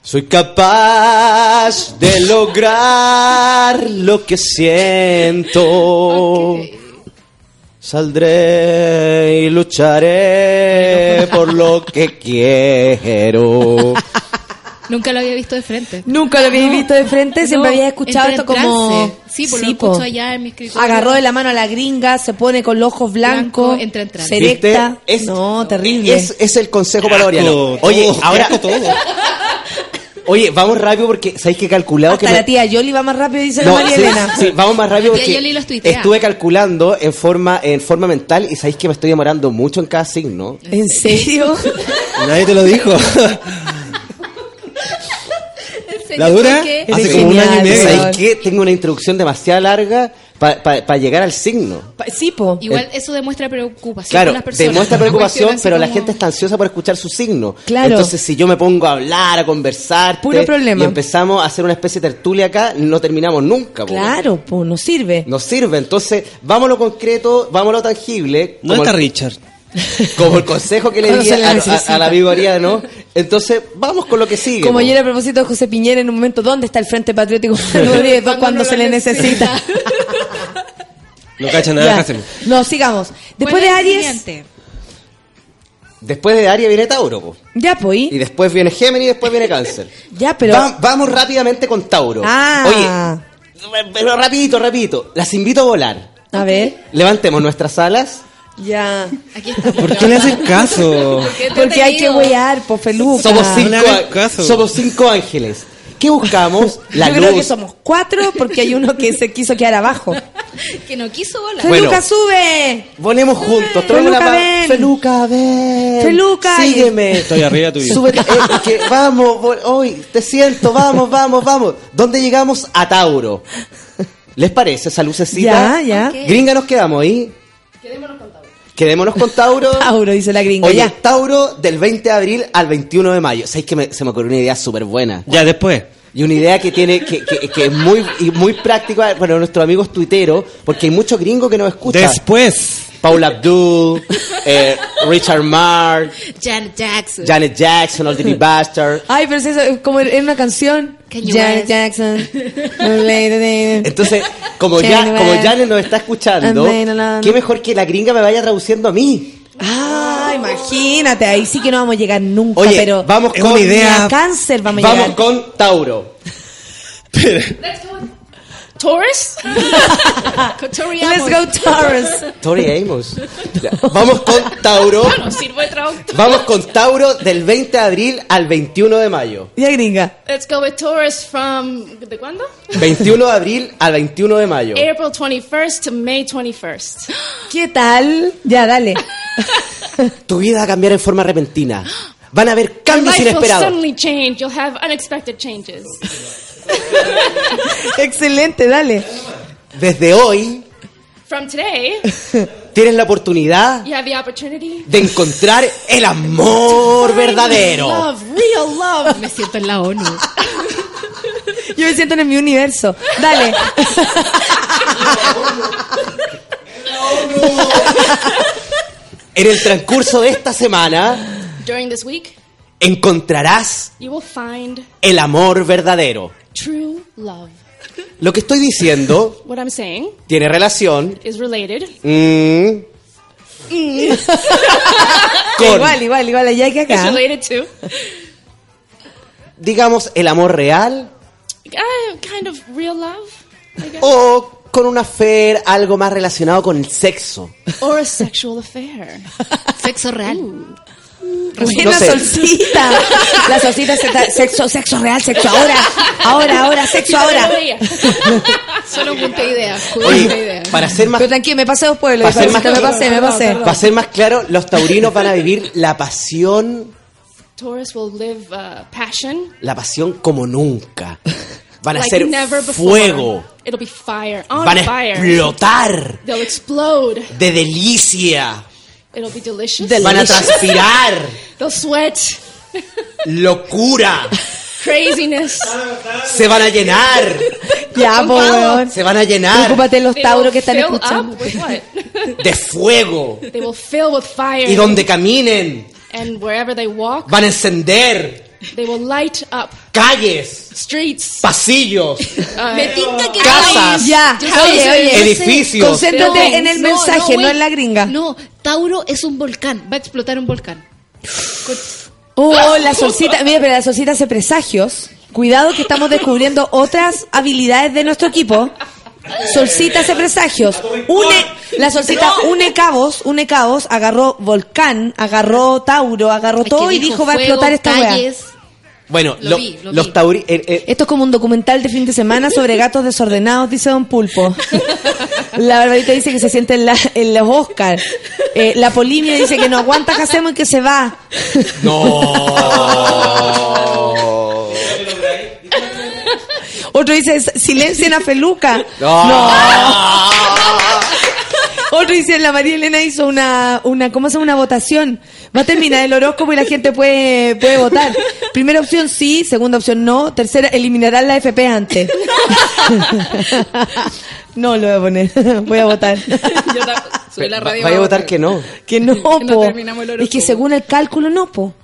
Soy capaz de lograr lo que siento. Saldré y lucharé por lo que quiero. Nunca lo había visto de frente. Nunca lo había visto de frente, siempre No, había escuchado esto como... Sí, pues lo po. escucho allá en mi escritorio. Agarró de la mano a la gringa, se pone con los ojos blancos, Blanco, entra en trance. se. Es- no, terrible. Es, es el consejo para Oriano. Oye, todo, ahora. todo. Oye, vamos rápido porque sabéis que he calculado Hasta que. la me- tía Yoli va más rápido, dice No, la María sí, Elena. sí, vamos más rápido porque Yoli los estuve calculando en forma en forma mental y sabéis que me estoy demorando mucho en cada signo. ¿En serio? Nadie te lo dijo. ¿La dura? ¿Qué? Hace como un año y medio. ¿Sabéis qué? Tengo una introducción demasiado larga para llegar al signo. Pa- sí, po. Igual eso demuestra preocupación Claro, las personas. demuestra preocupación, pero la gente está ansiosa por escuchar su signo. Claro. Entonces, si yo me pongo a hablar, a conversar, Puro problema. y empezamos a hacer una especie de tertulia acá, no terminamos nunca. po. Claro, pues nos sirve. Nos sirve. Entonces, vamos a lo concreto, vamos a lo tangible. ¿Dónde está el- Richard? Como el consejo que le di a- a- necesita. al amigo Ariano. Entonces, vamos con lo que sigue. Como ayer a propósito de José Piñera en un momento, ¿dónde está el Frente Patriótico cuando, Cuando se le necesita? No cacha nada. No, sigamos. Después ¿Cuál de Aries, siguiente? Después de Aries viene Tauro. po. ya pues, Y después viene Géminis y después viene Cáncer. ya, pero... Va- vamos rápidamente con Tauro. Ah. Oye, pero rapidito, rapidito. Las invito a volar. A ver, Levantemos nuestras alas. Ya. Aquí está. ¿Por qué le hacen caso? Porque hay que huear, po, feluca. Somos cinco, somos cinco ángeles. ¿Qué buscamos? La Yo luz. creo que somos cuatro porque hay uno que se quiso quedar abajo. Que no quiso volar. Bueno. ¡Feluca, sube! Volemos juntos. Traemos Feluca, la ven. Feluca, ven. Feluca. Sígueme. Estoy arriba tuyo. Súbete. eh, que vamos, hoy te siento, vamos, vamos, vamos. ¿Dónde llegamos? A Tauro. ¿Les parece esa lucecita? Ya, ya. Gringa, nos quedamos ahí. Quedémonos con Tauro. Tauro, dice la gringa, Oye, ya. Tauro del 20 de abril al 21 de mayo. ¿Sabéis que me- se me ocurrió una idea súper buena? Ya, después. Y una idea que tiene, que, que- que es muy, y muy práctica para nuestros amigos tuiteros, porque hay muchos gringos que nos escuchan. Después. Paula Abdul, eh, Richard Marr, Janet Jackson. Janet Jackson, Old Dirty Bastard. Ay, pero es eso, como en una canción. Janet West. Jackson. Entonces, como ya, como. Janet nos está escuchando, alone. qué mejor que la gringa me vaya traduciendo a mí. Ah, imagínate, ahí sí que no vamos a llegar nunca, Oye, pero vamos con una idea. cáncer vamos a Vamos llegar. con Tauro. Taurus. Let's go Taurus. Tori Amos. Ya, Vamos con Tauro. Bueno, sirvo de traductor. Vamos con Tauro del 20 de abril al 21 de mayo. Ya gringa. Let's go with Taurus from ¿de cuándo? 21 de abril al 21 de mayo. April 21st to May 21st. ¿Qué tal? Ya, dale. Tu vida va a cambiar en forma repentina. Van a haber Your cambios life will inesperados. suddenly change. You'll have unexpected changes. Excelente, dale. Desde hoy From today, tienes la oportunidad you have the opportunity. de encontrar el amor verdadero. Love, real love. Me siento en la ONU. Yo me siento en mi universo. Dale. En el transcurso de esta semana During this week, encontrarás you will find el amor verdadero. True love. Lo que estoy diciendo What I'm saying tiene relación is related. mm, con, Igual, igual, igual, allá que It's acá. related to digamos, el amor real uh, kind of real love, I guess, o con una fe, algo más relacionado con el sexo. or a sexual affair. Sexo real. Buena No sé. solcita. La solcita se- sexo, sexo real, sexo ahora. Ahora, ahora, sexo ahora. Solo un punto de idea. de Oye, idea. para ser más Pero tranquilo, me pasé dos pueblos. Para ser más me pasé, me pasé. Para ser más claro, los taurinos van a vivir la pasión, Taurus will live uh, passion la pasión como nunca. Van a like ser fuego, It'll be fire on van a fire. explotar They'll explode. de delicia, It'll be delicious. van a transpirar They'll sweat. locura, Craziness. se van a llenar, Ya, po, weón. se van a llenar Preocúpate de los They tauros will que están fill escuchando. de fuego They will fill with fire. y donde caminen And wherever they walk, van a encender they will light up calles, streets. pasillos, uh, Casas. Ya, oye, oye. edificios. Concéntrate No, en el No, mensaje, no, güey. en la gringa. No, Tauro es un volcán. Va a explotar un volcán. Oh, la solcita. Mira, pero la solcita hace presagios. Cuidado que estamos descubriendo otras habilidades de nuestro equipo. Solcita hace presagios. Une, la solcita une cabos, une cabos, agarró volcán, agarró Tauro, agarró todo y dijo va a explotar esta weá. calles. Bueno, Lo lo- vi, lo los taurinos... Esto es como un documental de fin de semana sobre gatos desordenados, dice Don Pulpo. La Barbarita dice que se siente en, la- en los Oscars. Eh, la Polimia dice que no aguanta, que hacemos y que se va. No. Otro dice, silencien a Feluca. No. Otro dice, la María Elena hizo una, una, ¿cómo se llama? Una votación. Va a terminar el horóscopo y la gente puede, puede votar. Primera opción sí, segunda opción no, tercera eliminarán la FP antes. no lo voy a poner, voy a votar. Yo Va-. Vaya a votar que no. Que no, Que no po. terminamos el Es que según el cálculo no, po.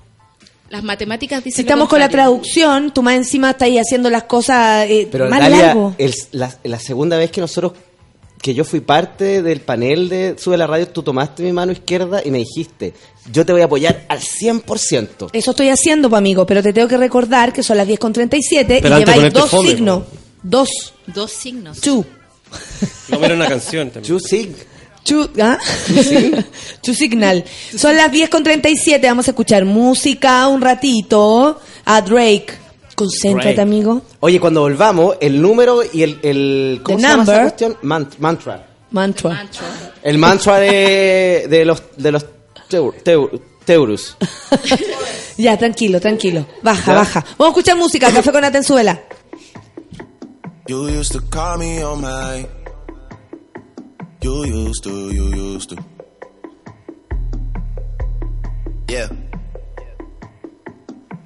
Las matemáticas dicen Si lo estamos con la traducción, tú más encima estás ahí haciendo las cosas eh, Pero más Dalia, largo. el- la, la segunda vez que nosotros, que yo fui parte del panel de Sube la Radio, tú tomaste mi mano izquierda y me dijiste, yo te voy a apoyar al 100%. Eso estoy haciendo, pa' amigo, pero te tengo que recordar que son las 10.37 Pero y lleváis ponerte dos fome, signos. Dos. Dos signos. Two. No, era una canción también. Chu Sig. Chu, ¿ah? Chu Signal. Son las 10.37, vamos a escuchar música un ratito a Drake. Concéntrate, amigo. Oye, cuando volvamos, el número y el... el ¿Cómo The se llama esa cuestión? Man- mantra. Mantra. El mantra de, de los, de los teur- teur- Teurus. Ya, tranquilo, tranquilo. Baja, Ya. baja. Vamos a escuchar música, café con Atenzuela. You used to call me on my. You used to, you used to. Yeah.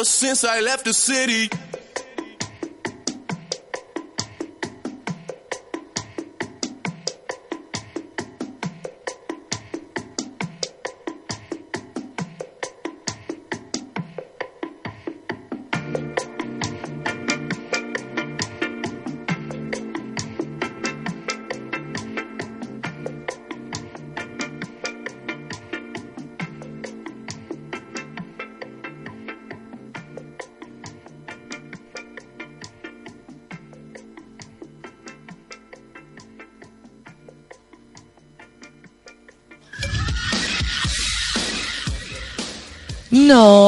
Ever since I left the city.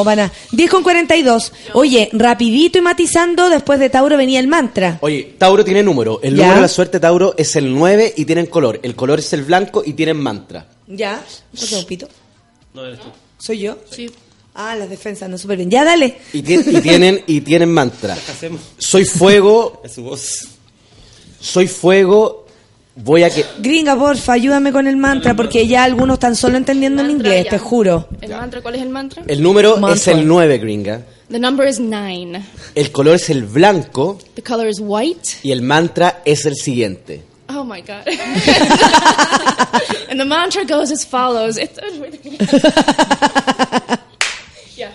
No, van a. 10 con 42. Oye, rapidito y matizando, después de Tauro venía el mantra. Oye, Tauro tiene número. El Ya. número de la suerte Tauro es el 9 y tienen color. El color es el blanco y tienen mantra. ¿Ya? ¿No tengo pito? No eres tú. ¿Soy yo? Sí. Ah, las defensas, no súper bien. Ya, dale. Y, ti- y tienen y tienen mantra. ¿Qué hacemos? Soy fuego, Es su voz. soy fuego, voy a que Gringa, porfa, ayúdame con el mantra, porque ya algunos están solo entendiendo el inglés, ya. te juro. ¿El mantra? ¿Cuál es el mantra? el número Mantra. es el 9, gringa. The number is nine. El color es el blanco The color is white. y el mantra es el siguiente. Oh my god. and the mantra goes as follows. It's yeah.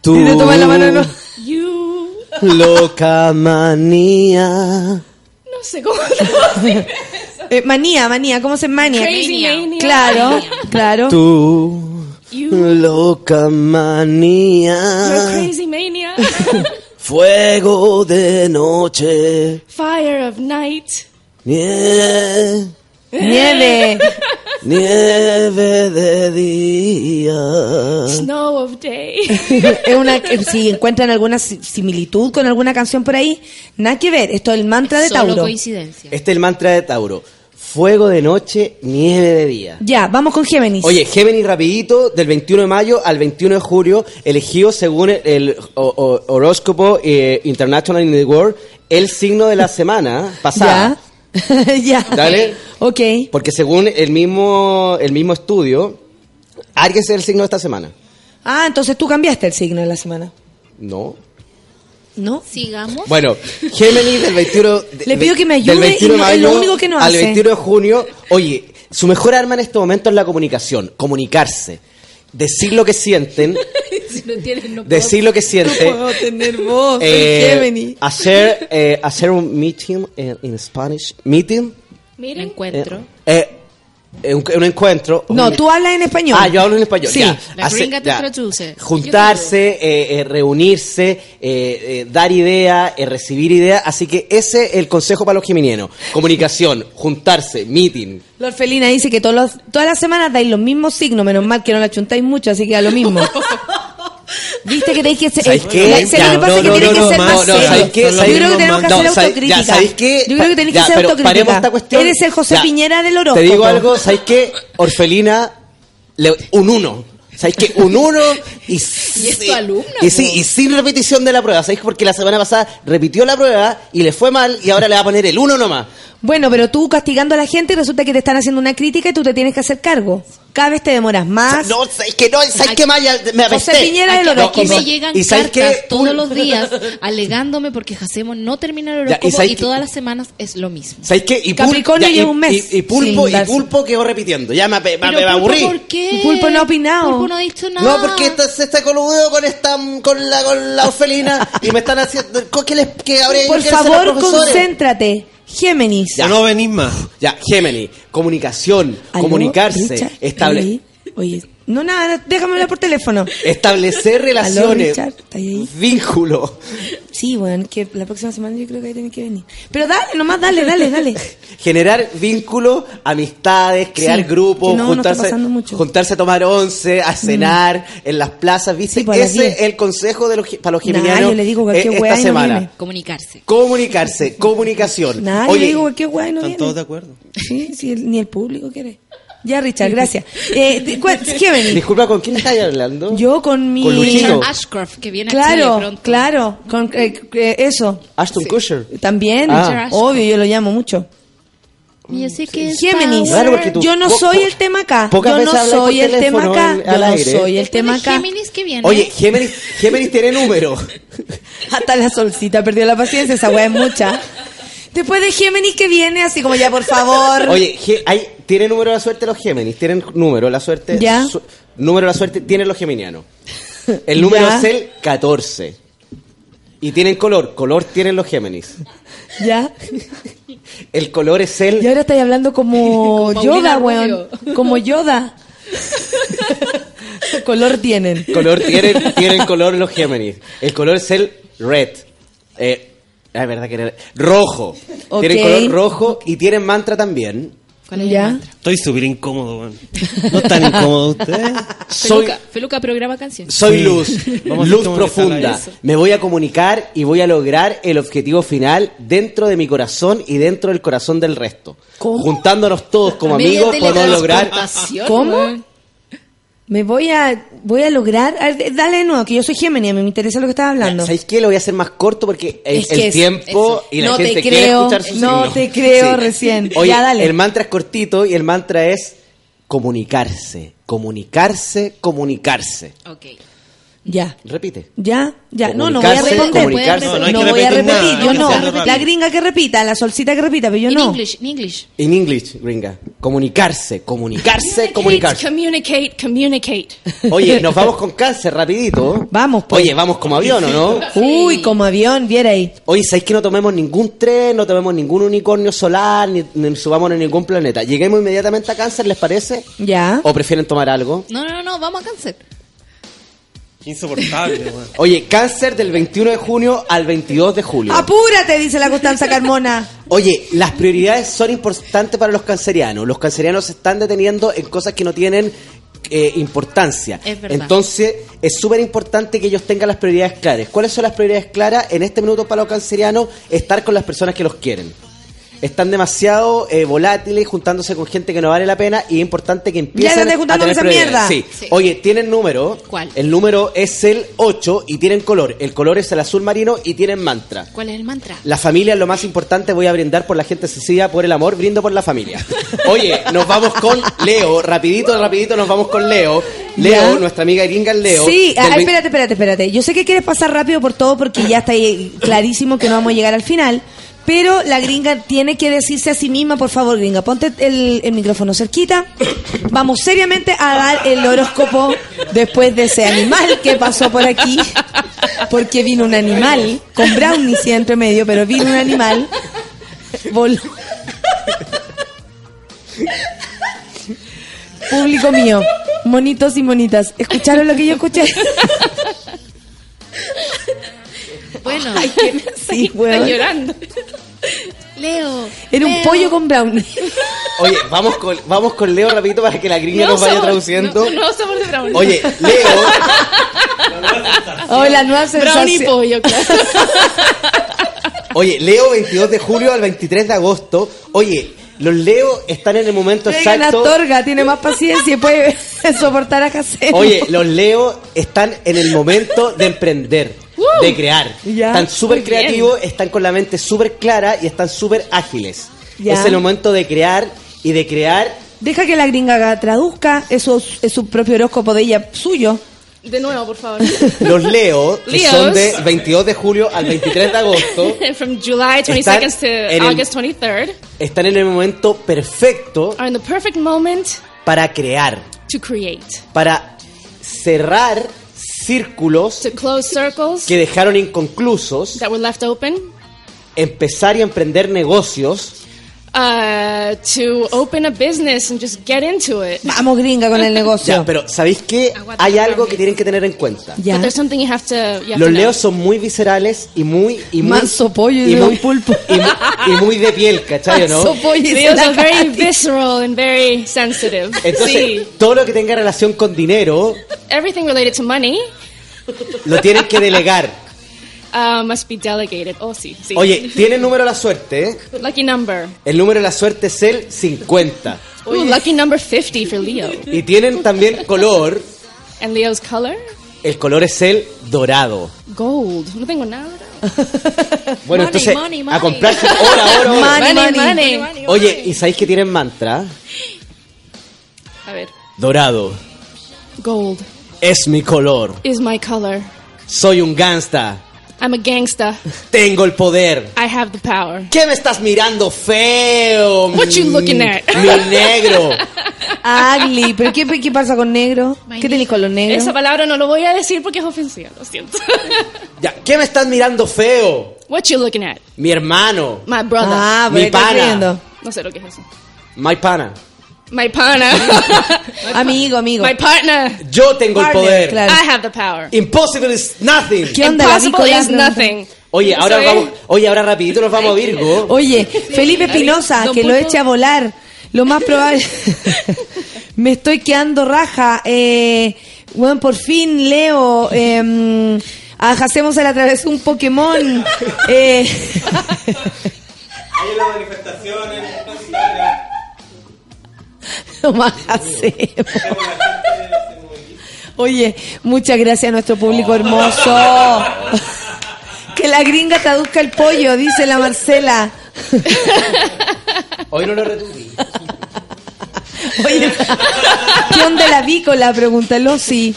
Tú, toma la mano, no. You. loca manía. No sé cómo. Eh, manía, manía, ¿cómo se manía? Crazy mania. Claro, claro. Tú, You. loca You're manía. crazy mania. Fuego de noche. Fire of night. Nie- Nieve. Nieve de día. Snow of day. es una, si encuentran alguna si- similitud con alguna canción por ahí, nada que ver. Esto es el mantra de Solo Tauro. coincidencia. Este es el mantra de Tauro. Fuego de noche, nieve de día. Ya, vamos con Géminis. Oye, Géminis rapidito, del 21 de mayo al 21 de julio, elegido según el, el o- o- horóscopo eh, International in the World, el signo de la semana pasada. Ya. ya. Dale. Ok. Porque según el mismo, el mismo estudio, Aries es el signo de esta semana. Ah, entonces tú cambiaste el signo de la semana. No. ¿No? Sigamos. Bueno, Géminis del 21 de- Le pido que me del ayude 21 y de no- es lo mayo único que no al hace. 21 de junio. Oye, su mejor arma en este momento es la comunicación, comunicarse, decir lo que sienten, si no tienes, no puedo. decir lo que sienten. tener voz, eh, hacer, eh, hacer un meeting en en Spanish. Meeting. Encuentro. Eh, eh, un, un encuentro. No, Un- tú hablas en español. Ah, yo hablo en español. Sí. ya. La Hace- gringa te ya. traduce. Juntarse, eh, eh, reunirse, eh, eh, dar ideas, eh, recibir ideas. Así que ese es el consejo para los geminianos. Comunicación, juntarse, meeting. La orfelina dice que todos los- todas las semanas dais los mismos signos, menos mal que no la chuntáis mucho, así que da lo mismo. Viste que tenéis que ser. ¿Sabéis eh, qué? la- ¿sabes Ya, lo que pasa? no, que no, que no, ser no, más no, serio. ¿sabéis qué? Yo ¿Sabéis creo que qué? tenemos que hacer ¿sabéis- autocrítica. ya, ¿sabéis qué? Yo creo que tenéis que Ya, hacer pero autocrítica. paremos esta cuestión. Eres el José. Piñera del Te horóscopo. digo algo, ¿sabéis qué? Orfelina, un uno. ¿Sabéis qué? Un uno y, Y es tu alumna, Y sí, y sin repetición de la prueba. ¿Sabéis? Porque la semana pasada repitió la prueba y le fue mal y ahora le va a poner el uno nomás. Bueno, pero tú castigando a la gente resulta que te están haciendo una crítica y tú te tienes que hacer cargo. Cada vez te demoras más. No, ¿sabéis que no? ¿Sabéis qué Maya? Me José apesté. Piñera del Aquí, aquí horóscopo. me llegan ¿Y sabes cartas qué? todos los días alegándome porque Hacemos no termina el Ya, ¿y horóscopo sabes y, qué? todas las semanas es lo mismo. ¿Sabéis qué? Y Pul- Capricornio ya, y- lleva un mes Y, y Pulpo, sin y darse. Pulpo quedó repitiendo. Ya me, ape- me, Pero me Pulpo, aburrí. ¿por qué? Pulpo no ha opinado. Pulpo no ha dicho nada. No, porque esta- se está coludo con esta con la con la orfelina y me están haciendo ¿qué les que ahora Por los favor, profesores? concéntrate. Géminis. Ya no venís más. Ya, Gemini, comunicación, ¿Aló, comunicarse, Richard? estable-. Oye, no nada, déjame hablar por teléfono. establecer ¿Aló, relaciones, Richard? ¿Estás ahí? vínculo, Sí, bueno, que la próxima semana yo creo que ahí tiene que venir. Pero dale, nomás dale, dale, dale. generar vínculos, amistades, crear Sí, grupos, no, juntarse, mucho. Mm. juntarse a tomar once, a cenar en las plazas, ¿viste? Sí, pues, Ese 10. es el consejo de los, para los Nah, geminianos yo le digo cualquier eh, esta no semana. viene. Comunicarse. Comunicarse, comunicación. Nada, yo Oye, digo qué guay no ¿Están viene. todos de acuerdo? Sí, sí, el- ni el público quiere. Ya, Richard, gracias. Eh, disculpa, ¿con quién estás hablando? Yo con mi... Con. Richard Ashcroft, que viene a Chile Claro, pronto. claro, con eh, eh, eso. Ashton Kutcher. También, Ah. obvio, yo lo llamo mucho. Y así que Géminis. Claro, tú- yo no soy el tema acá. Yo no soy el tema acá. Yo no soy el tema acá. Géminis que viene. Oye, Géminis, Géminis tiene número. Hasta la solcita perdió la paciencia, esa weá es mucha. Después de Géminis que viene, así como ya, por favor. Oye, hay, ¿tiene número de la suerte los Géminis? ¿Tienen número de la suerte? Ya. Su- número de la suerte tienen los geminianos. El número Ya. es el 14. Y tienen color. Color tienen los Géminis. Ya. El color es el... Y ahora estáis hablando como, Como Yoda, weón. Como Yoda. Color tienen. Color tienen, tienen color los Géminis. El color es el red. Eh, es verdad que era rojo. Ok. Tienen color rojo y tienen mantra también. ¿Cuál es el mantra? Estoy súper incómodo, weón. No están incómodos ustedes. Soy, Feluca, Feluca programa canción. soy Sí. luz, Vamos luz profunda. Me voy a comunicar y voy a lograr el objetivo final dentro de mi corazón y dentro del corazón del resto. ¿Cómo? Juntándonos todos como amigos podemos lograr... ¿Cómo? Me voy a, voy a lograr. a ver, Dale de nuevo, que yo soy Géminis, a mí me interesa lo que estás hablando. ¿Sabéis qué? Lo voy a hacer más corto porque el, Es que el es- tiempo eso. y la No te gente quiere creo, escuchar sus no signos. te creo recién. Oye, Ya, dale. el mantra es cortito y el mantra es comunicarse, comunicarse, comunicarse. Ok. Ya. Repite. Ya, ya. No, no voy a responder. No, no hay que voy a repetir nada, yo no. La gringa que repita, la solcita que repita, pero yo In no. English, in English. In English, gringa. Comunicarse, comunicarse, comunicarse. communicate, communicate. Oye, nos vamos con cáncer rapidito. Vamos, pues. Oye, vamos como avión, ¿o no? Uy, como avión, viera ahí. Oye, ¿sabéis que no tomemos ningún tren, no tomemos ningún unicornio solar, ni, ni subamos en ningún planeta? Lleguemos inmediatamente a cáncer, ¿les parece? Ya. ¿O prefieren tomar algo? No, no, no, vamos a cáncer. Insoportable, weón. Oye, cáncer del 21 de junio al 22 de julio. Apúrate, dice la Constanza Carmona. Oye, las prioridades son importantes para los cancerianos. Los cancerianos se están deteniendo en cosas que no tienen eh, importancia. Es verdad. Entonces, es súper importante que ellos tengan las prioridades claras. ¿Cuáles son las prioridades claras? En este minuto para los cancerianos, estar con las personas que los quieren. Están demasiado eh, volátiles, juntándose con gente que no vale la pena y es importante que empiecen Ya, a tener esa mierda. Sí. Sí. Oye, tienen número. ¿Cuál? El número es el 8 y tienen color. El color es el azul marino y tienen mantra. ¿Cuál es el mantra? La familia es lo más importante. Voy a brindar por la gente sencilla, por el amor, brindo por la familia. Oye, nos vamos con Leo. Rapidito, rapidito, nos vamos con Leo. Leo, Ya. nuestra amiga gringa Leo. Sí, ah, espérate, espérate, espérate. Yo sé que quieres pasar rápido por todo porque ya está ahí clarísimo que no vamos a llegar al final. Pero la gringa tiene que decirse a sí misma, por favor, gringa, ponte el, micrófono cerquita. Vamos seriamente a dar el horóscopo después de ese animal que pasó por aquí. Porque vino un animal, con brownie sí entre medio, pero vino un animal. Vol- Público mío, monitos y monitas, ¿escucharon lo que yo escuché? Bueno, Sí, Está llorando. Leo. Era un pollo con brownie. Oye, vamos con, vamos con Leo rapidito para que la gringa nos vaya traduciendo. Nuevo sabor de brownie. Oye, Leo, Oh, la nueva brownie sensación. pollo, claro. oye, Leo 22 de julio al 23 de agosto. Oye, los Leo están en el momento Traigan a exacto. Astorga, tiene más paciencia y puede soportar a Casero. Oye, los Leo están en el momento de emprender, de crear. Ya. Están súper Muy bien. creativos, están con la mente súper clara y están súper ágiles. Ya. Es el momento de crear y de crear. Deja que la gringa traduzca, eso es su propio horóscopo de ella, suyo. De nuevo, por favor. Los Leo, que Leos. son de 22 de julio al 23 de agosto, From July 22nd Están to en el- August 23rd están en el momento perfecto are in the perfect moment para crear, to create, para cerrar círculos to close circles que dejaron inconclusos, that were left open, empezar y emprender negocios. Uh, to open a business and just get into it. Vamos, gringa, con el negocio. Ya, pero ¿sabéis qué? Hay algo que tienen que tener en cuenta. Ya. But there's something you have to. You have Los to know. leos son muy viscerales y muy... Y muy Manso pollo y y de muy, pulpo. y, mu- y muy de piel, ¿cachai o no? Manso pollo y Leos are very visceral and very sensitive. Entonces, sí. todo lo que tenga relación con dinero Everything related to money lo tienen que delegar. Uh, must be delegated. Oh, sí, sí. Oye, tiene número de la suerte, ¿eh? Lucky number. El número de la suerte es el 50. Ooh, lucky number 50 for Leo. Y tienen también color. And Leo's color? El color es el dorado. Gold. No tengo nada. Bueno, Money, entonces, money, a money. comprarse hora, hora, hora. Money, money. money. Oye, ¿y sabéis que tienen mantra? A ver. Dorado. Gold Es mi color. is my color. Soy un gangsta. I'm a gangsta. Tengo el poder. I have the power. ¿Qué me estás mirando feo? What you mi- looking at? Mi negro. Ugly. ¿Pero qué, qué pasa con negro? ¿Qué tenéis con los negros? Esa palabra no lo voy a decir porque es ofensiva, lo siento. Ya, ¿Qué me estás mirando feo? What you looking at? Mi hermano. My brother. Ah, Mi pana. No sé lo que es eso. My pana. My partner. Amigo, amigo. My partner. Yo tengo el poder. claro. I have the power. Impossible is nothing. ¿Qué onda la Impossible is nothing. Oye, ahora Soy- vamos, oye, ahora rapidito nos vamos a Virgo. Oye, Felipe Espinosa, que lo eche a volar. Lo más probable. Me estoy quedando raja. Eh, bueno, por fin leo. Eh, a Hacemos se le atravesó un Pokémon. Eh, Hay una manifestación en lo más hacemos. Oye, muchas gracias a nuestro público hermoso. Que la gringa traduzca el pollo, dice la Marcela. Hoy no lo retuví. Oye, ¿qué onda la vícola? Pregunta Losi.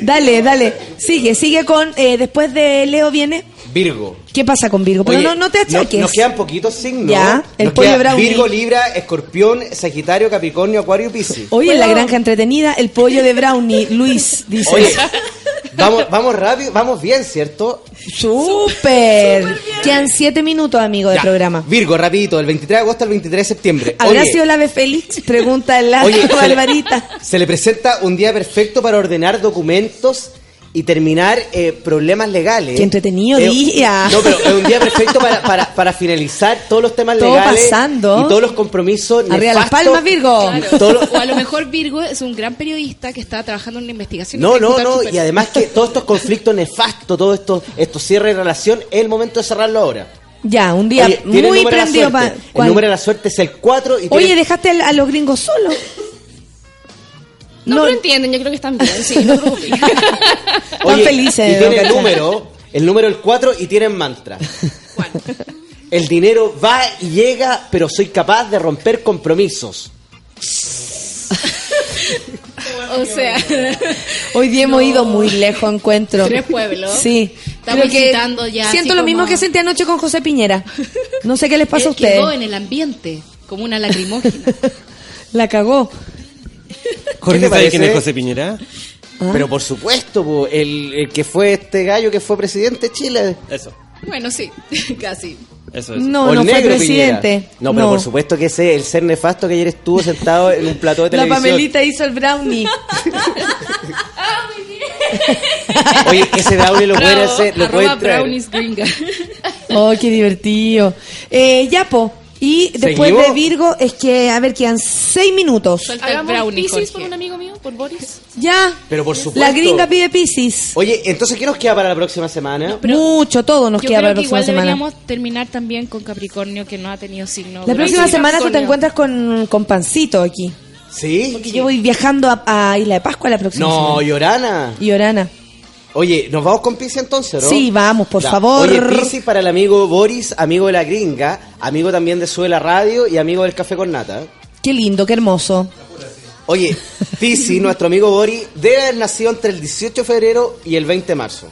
Dale, dale. Sigue, sigue con. eh, después de Leo viene. Virgo. ¿Qué pasa con Virgo? Pero Oye, no, no te no- achaques. Nos quedan poquitos signos. Ya, el Nos pollo brownie. Virgo, Libra, Escorpión, Sagitario, Capricornio, Acuario y Piscis. Hoy en la granja entretenida, el pollo de Brownie, Luis, dice. Oye, Vamos, vamos rápido, vamos bien, ¿cierto? ¡Súper! Quedan siete minutos, amigo, de Ya. programa. Virgo, rapidito, del 23 de agosto al 23 de septiembre. ¿Habrá Oye, sido la ave Félix? Pregunta la Oye, se le- Barbarita. Se le presenta un día perfecto para ordenar documentos y terminar eh, problemas legales. Qué entretenido Eh, día. No, pero es un día perfecto para, para, para finalizar todos los temas Todo legales pasando. y todos los compromisos. Arriba las palmas, Virgo. Lo- O a lo mejor Virgo es un gran periodista que está trabajando en una investigación. No, no, no, y además que todos estos conflictos nefastos, todos estos, estos cierres de relación, es el momento de cerrarlo ahora. Ya, un día Oye, muy prendido suerte. para... El número de la suerte es el 4 y Oye, tiene- dejaste al- a los gringos solos. No, No. pero entienden, yo creo que están bien, sí, no te preocupes. Oye, felices, Y tiene el número, el número el 4 y tienen mantra. El dinero va y llega, pero soy capaz de romper compromisos. O sea, Hoy día hemos ido muy lejos, encuentro. Tres pueblos. Sí. Estamos que citando ya, Siento lo mismo que sentí anoche con José Piñera. No sé qué les pasa a él quedó ustedes. en el ambiente como una lacrimógena. La cagó. Jorge, ¿sabe quién es José Piñera? Ah. Pero por supuesto, po, el, el que fue este gallo que fue presidente de Chile. Eso, bueno, sí, casi. eso, eso. No, O el no fue presidente. Piñera. No, pero por supuesto que ese, el ser nefasto que ayer estuvo sentado en un plató de La televisión. Pamelita hizo el brownie. Oye, ese brownie lo Bravo, hacer, lo pueden traer. brownies gringa. Oh, qué divertido. Eh, ya, po. Y después ¿Seguimos? de Virgo, es que, a ver, quedan seis minutos. Hagamos brownie, Pisces por un amigo mío, por Boris. Ya. Pero por supuesto. La gringa pide Pisces. Oye, entonces, ¿qué nos queda para la próxima semana? Mucho, todo nos Yo queda creo para la que próxima igual semana. deberíamos terminar también con Capricornio, que no ha tenido signo. La próxima sí, semana tú te encuentras con, con Pancito aquí. ¿Sí? Porque yo voy viajando a, a Isla de Pascua la próxima No, semana. Llorana. Y Orana. Oye, ¿nos vamos con Pisi entonces, no? Sí, vamos, por Ya. favor. Oye, Pisi para el amigo Boris, amigo de la gringa, amigo también de Sube la Radio y amigo del Café con Nata. Qué lindo, qué hermoso. Oye, Pisi, nuestro amigo Boris, debe haber nacido entre el 18 de febrero y el 20 de marzo.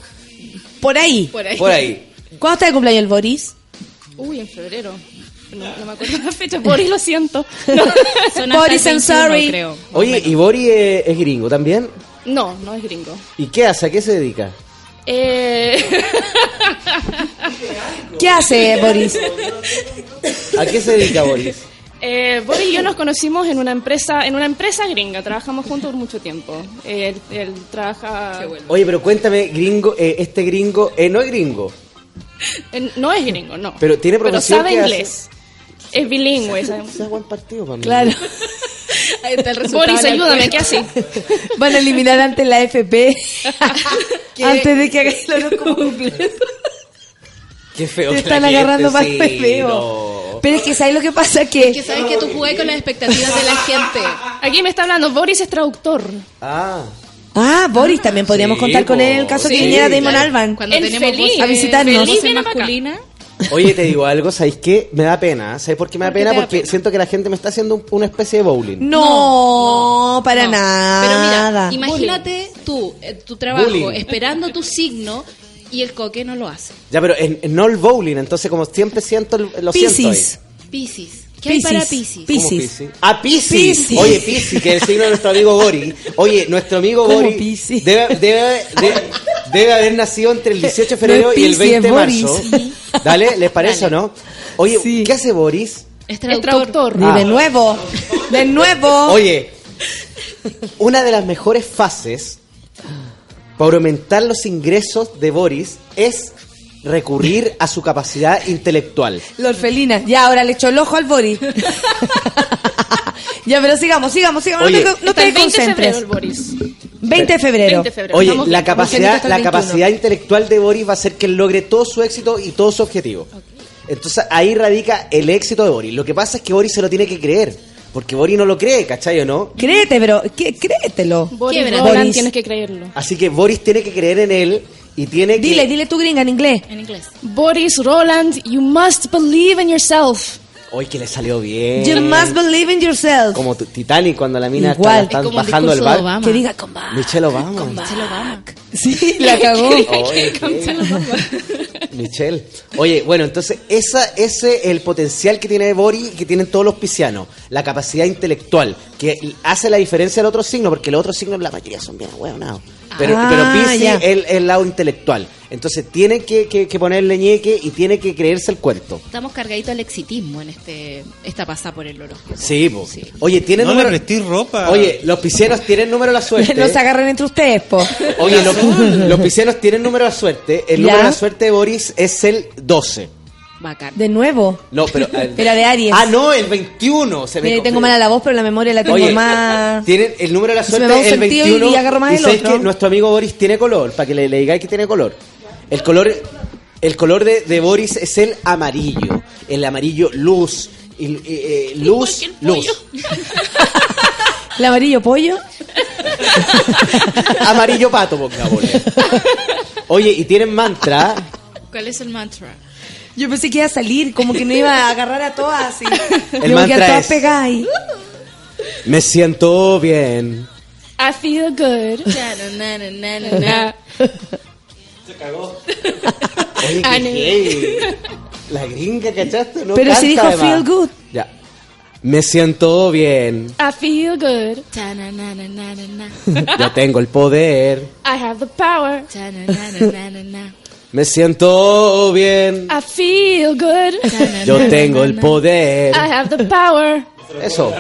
Por ahí. Por ahí. Por ahí. ¿Cuándo está de cumpleaños el Boris? Uy, en febrero. No, no me acuerdo la fecha. Boris, lo siento. No, Boris 21, sorry. creo. Oye, menos. ¿y Boris es, es gringo también? No, no es gringo. ¿Y qué hace? ¿A qué se dedica? Eh... ¿Qué hace Boris? ¿A qué se dedica Boris? Eh, Boris y yo nos conocimos en una empresa, en una empresa gringa. Trabajamos juntos por mucho tiempo. Él, él trabaja. Oye, pero cuéntame, gringo, eh, este gringo, eh, no es gringo, en- no es gringo, no. Pero tiene Pero sabe que hace- inglés. Es bilingüe. sabe- buen partido para mí. Claro. Ahí está el resultado. Boris, ayúdame. ¿qué así? Van a eliminar antes la FP. antes de que el horóscopo completo. Qué feo. Te que están la gente- agarrando más sí, feo. no. Pero es que ¿sabes lo que pasa? Que, Que sabes que tú jugás con las expectativas de la gente. Aquí me está hablando. Boris es traductor. Ah. Ah, Boris, también podríamos Sí, contar con él en el caso que Sí, viniera Damon claro. Alban. Cuando El tenemos feliz, a visitarnos. Feliz viene para acá. Oye, te digo algo, ¿sabéis qué? Me da pena. ¿Sabes por qué me da ¿Por qué pena? Porque pena? siento que la gente me está haciendo un- una especie de bowling. No, para No. nada. Pero mira, imagínate tú, eh, tu trabajo, Bullying. esperando tu signo y el coque no lo hace. Ya, pero en, en no el bowling, entonces como siempre siento, lo siento Piscis. Piscis. ¿Qué hay Piscis. para Piscis? Pi- ahí. ¿Cómo Piscis. Piscis? Ah, Piscis. Piscis. Oye, Piscis, que es el signo de nuestro amigo Boris. Oye, nuestro amigo ¿Cómo Boris Piscis? debe, debe, debe, debe haber nacido entre el 18 de febrero No es y el Piscis, 20 de es Boris. marzo. Dale, ¿les parece o no? Oye, Sí. ¿qué hace Boris? Es Es traductor. traductor. Y Ah. de nuevo, de nuevo. Oye, una de las mejores fases para aumentar los ingresos de Boris es recurrir a su capacidad intelectual. La orfelina. Ya, ahora le echó el ojo al Boris. ya, pero sigamos, sigamos, sigamos. Oye. no te, no Está te el 20 de febrero concentres. el Boris. 20 de febrero. 20 de febrero. Oye, Vamos la capacidad, la 21. capacidad intelectual de Boris va a hacer que él logre todo su éxito y todo su objetivo. Entonces ahí radica el éxito de Boris. Lo que pasa es que Boris se lo tiene que creer. Porque Boris no lo cree, ¿cachai o no? Créete, pero ¿qué? créetelo. Boris Boris. tienes que creerlo. Así que Boris tiene que creer en él y tiene que... Dile, dile tu gringa en inglés. En inglés. Boris Roland, you must believe in yourself. Hoy que le salió bien. You must believe in yourself. Como Titanic cuando la mina Igual. está, Es el bajando el de bar. Obama. Que diga come back. Michelle Obama. Michelle Obama. Sí, la cagó. Oye, Michelle. Oye, bueno, entonces esa, ese es el potencial que tiene Boris y que tienen todos los piscianos. La capacidad intelectual, que hace la diferencia del otro signo, porque los otros signos, la mayoría son bien hueonados. Pero, Ah, pero Piscis ya. es el, el lado intelectual. Entonces tiene que, que, que ponerle ñeque y tiene que creerse el cuento. Estamos cargaditos al exitismo en este esta pasada por el horóscopo. Sí, po. Oye, ¿tiene No número? le ropa. Oye, los piscianos tienen número de la suerte. No se agarren entre ustedes, po. Oye, los, los tienen número de la suerte. El Ya. número de la suerte de Boris es el 12. Bacán. De nuevo. No, pero. eh, Era de Aries. Ah, no, el 21. Se me Mira, tengo mala la voz, pero la memoria la tengo Oye, más. Tienen el número de la suerte el sentido y 21. agarro más el sabes otro. que nuestro amigo Boris tiene color, para que le, le digáis que tiene color. El color, el color de, de Boris es el amarillo. El amarillo luz. Y, y, eh, luz, luz. ¿El amarillo pollo? Amarillo pato, pongámosle. Oye, y tienen mantra. ¿Cuál es el mantra? Yo pensé que iba a salir, como que no iba a agarrar a todas así. El mantra todas es- pegadas ahí. Me siento bien. I feel good. Cagó. Oye, qué. La gringa, ¿cachaste? No Pero si dijo además. feel good. Ya. Me siento bien. I feel good. Yo tengo el poder. I have the power. Me siento bien. I feel good. Yo tengo el poder. I have the power. Eso.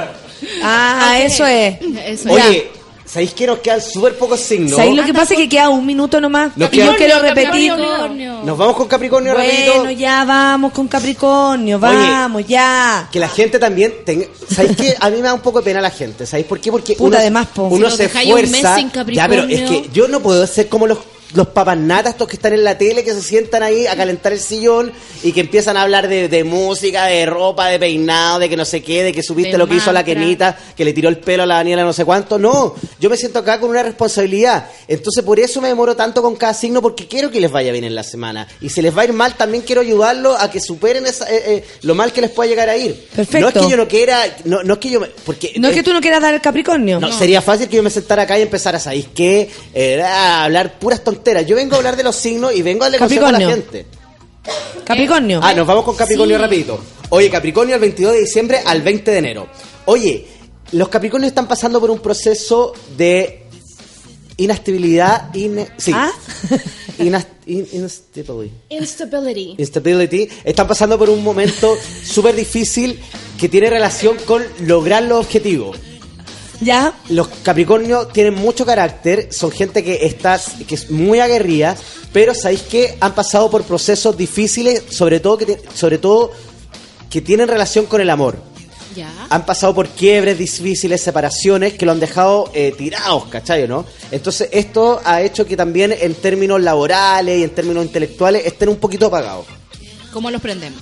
Ah, eso es. Eso Oye, ¿sabéis que nos quedan súper pocos signos? ¿Sabéis lo que pasa? Que queda un minuto nomás. Nos y yo quiero repetir. Capricornio. Nos vamos con Capricornio Bueno, rapidito. ya vamos con Capricornio, vamos, ya. Que la gente también tenga... ¿Sabéis que A mí me da un poco de pena la gente. ¿Sabéis por qué? Porque Puta, uno, además, po. uno Si se dejáis un mes esfuerza... sin ya, pero es que yo no puedo ser como los los papas estos que están en la tele, que se sientan ahí a calentar el sillón y que empiezan a hablar de, de música, de ropa, de peinado, de que no sé qué, de que supiste De lo que hizo la. Kenita, que le tiró el pelo a la Daniela no sé cuánto. No, yo me siento acá con una responsabilidad. Entonces por eso me demoro tanto con cada signo, porque quiero que les vaya bien en la semana. Y si les va a ir mal, también quiero ayudarlos a que superen esa- eh, eh, lo mal que les pueda llegar a ir. Perfecto. No es que yo no quiera, no, no es que yo... me- porque No es que tú no quieras dar el Capricornio. no, sería fácil que yo me sentara acá y empezara, ¿sabéis qué? Eh, a hablar puras tonteras. Yo vengo a hablar de los signos y vengo a darle consejo a la Capricornio. gente. Capricornio. Ah, nos vamos con Capricornio Sí. rapidito. Oye, Capricornio el 22 de diciembre al 20 de enero. Oye, los Capricornios están pasando por un proceso de inestabilidad. ine- sí. ¿Ah? Inas- in- instability. Instability. Instability. Están pasando por un momento súper difícil que tiene relación con lograr los objetivos. Ya. Los Capricornios tienen mucho carácter, son gente que está que es muy aguerrida, pero sabéis que han pasado por procesos difíciles, sobre todo que sobre todo que tienen relación con el amor. Ya. Han pasado por quiebres difíciles, separaciones que lo han dejado eh, tirados, ¿cachai? ¿No? Entonces esto ha hecho que también en términos laborales y en términos intelectuales estén un poquito apagados. ¿Cómo los prendemos?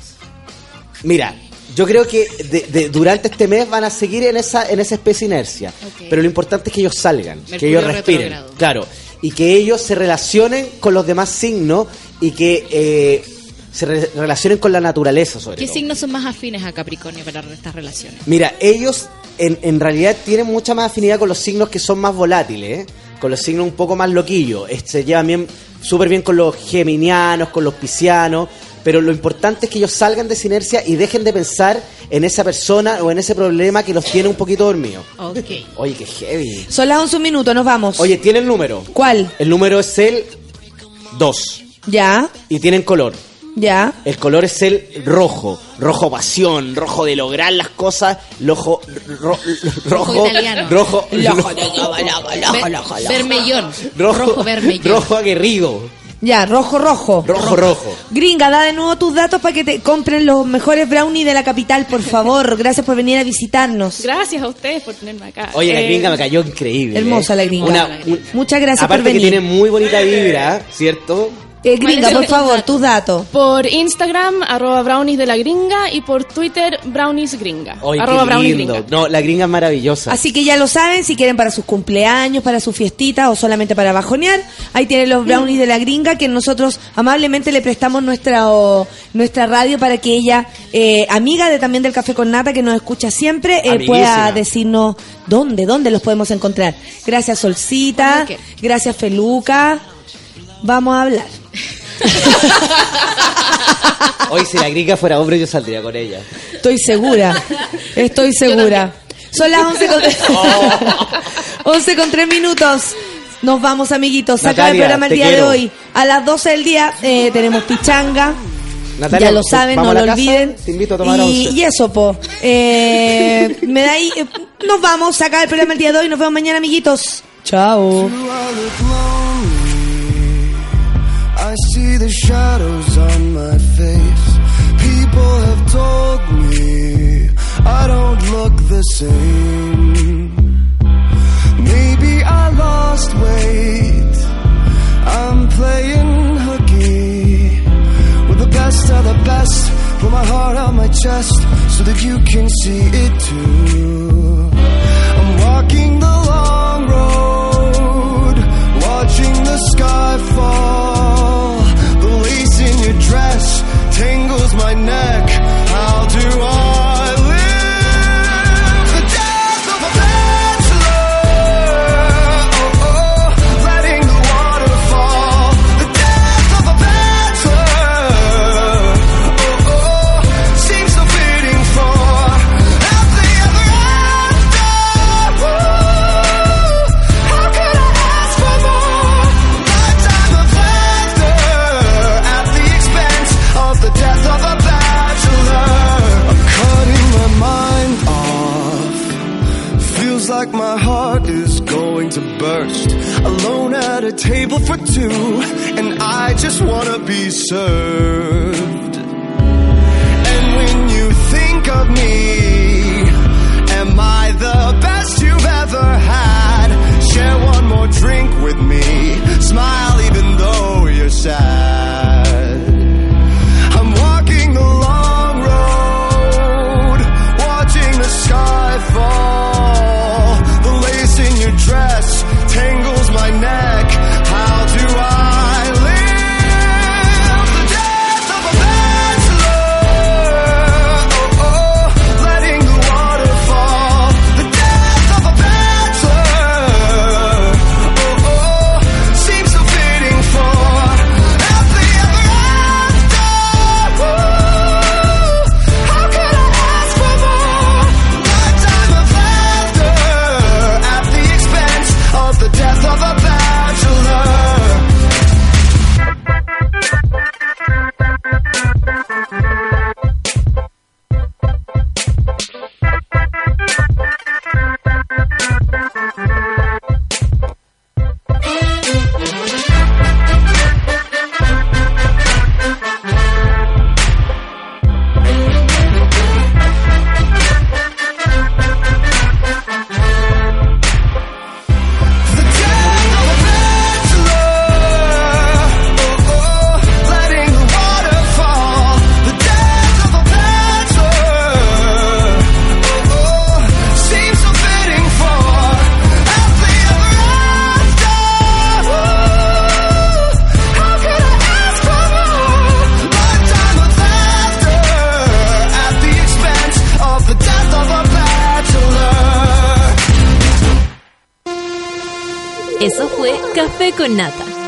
Mira, yo creo que de- de- durante este mes van a seguir en esa, en esa especie de inercia. Pero lo importante es que ellos salgan, que ellos respiren. Claro. Y que ellos se relacionen con los demás signos y que eh, se re- relacionen con la naturaleza, sobre ¿Qué todo. signos son más afines a Capricornio para estas relaciones? Mira, ellos en, en realidad tienen mucha más afinidad con los signos que son más volátiles, ¿eh? con los signos un poco más loquillos. Se llevan bien, súper bien con los geminianos, con los piscianos, pero lo importante es que ellos salgan de esa inercia y dejen de pensar en esa persona o en ese problema que los tiene un poquito dormidos. Ok. Oye, qué heavy. Son las 11 minutos, nos vamos. Oye, tiene el número. ¿Cuál? El número es el 2 Ya, y tienen color. ya. El color es el rojo, rojo pasión, rojo de lograr las cosas, rojo, ro- rojo, italiano. rojo, Ver- Vermellón. rojo, Rojo vermellón. rojo aguerrido, Ya, rojo, rojo. rojo, rojo. Gringa, da de nuevo tus datos para que te compren los mejores brownies de la capital, por favor. Gracias por venir a visitarnos. Gracias a ustedes por tenerme acá. Oye, la Eh, gringa me cayó increíble. Hermosa ¿eh? la gringa. Una- un- Muchas gracias aparte por que venir. tiene muy bonita vibra, ¿cierto? Eh, gringa, por favor, tus datos. Por Instagram, arroba brownies de la gringa, y por Twitter, brownies gringa. Arroba qué brownies gringa. No, la gringa es maravillosa. Así que ya lo saben, si quieren para sus cumpleaños, para su fiestita o solamente para bajonear, ahí tienen los brownies de la gringa que nosotros amablemente le prestamos nuestra, o- nuestra radio para que ella, eh, amiga de también del Café con Nata, que nos escucha siempre, eh, pueda decirnos dónde, dónde los podemos encontrar. Gracias Solcita, gracias Feluca. Vamos a hablar. Hoy si la gringa fuera hombre yo saldría con ella. Estoy segura, estoy segura. Son las 11 con, 11 con 3 minutos. Nos vamos, amiguitos. Se acaba el programa el día de hoy. A las 12 del día eh, tenemos pichanga. Natalia, ya lo saben, ¿vamos no lo casa? olviden. Te invito a tomar y, y eso, po. Eh, me da ahí. eh, nos vamos. Se acaba el programa el día de hoy. Nos vemos mañana, amiguitos. Chao. I see the shadows on my face. People have told me I don't look the same. Maybe I lost weight. I'm playing hooky with the best of the best. Put my heart on my chest so that you can see it too. I'm walking the long road, watching the sky fall. The lace in your dress tangles my neck. Just wanna be served. And when you think of me, am I the best you've ever had? Share one more drink with me. Smile even though you're sad.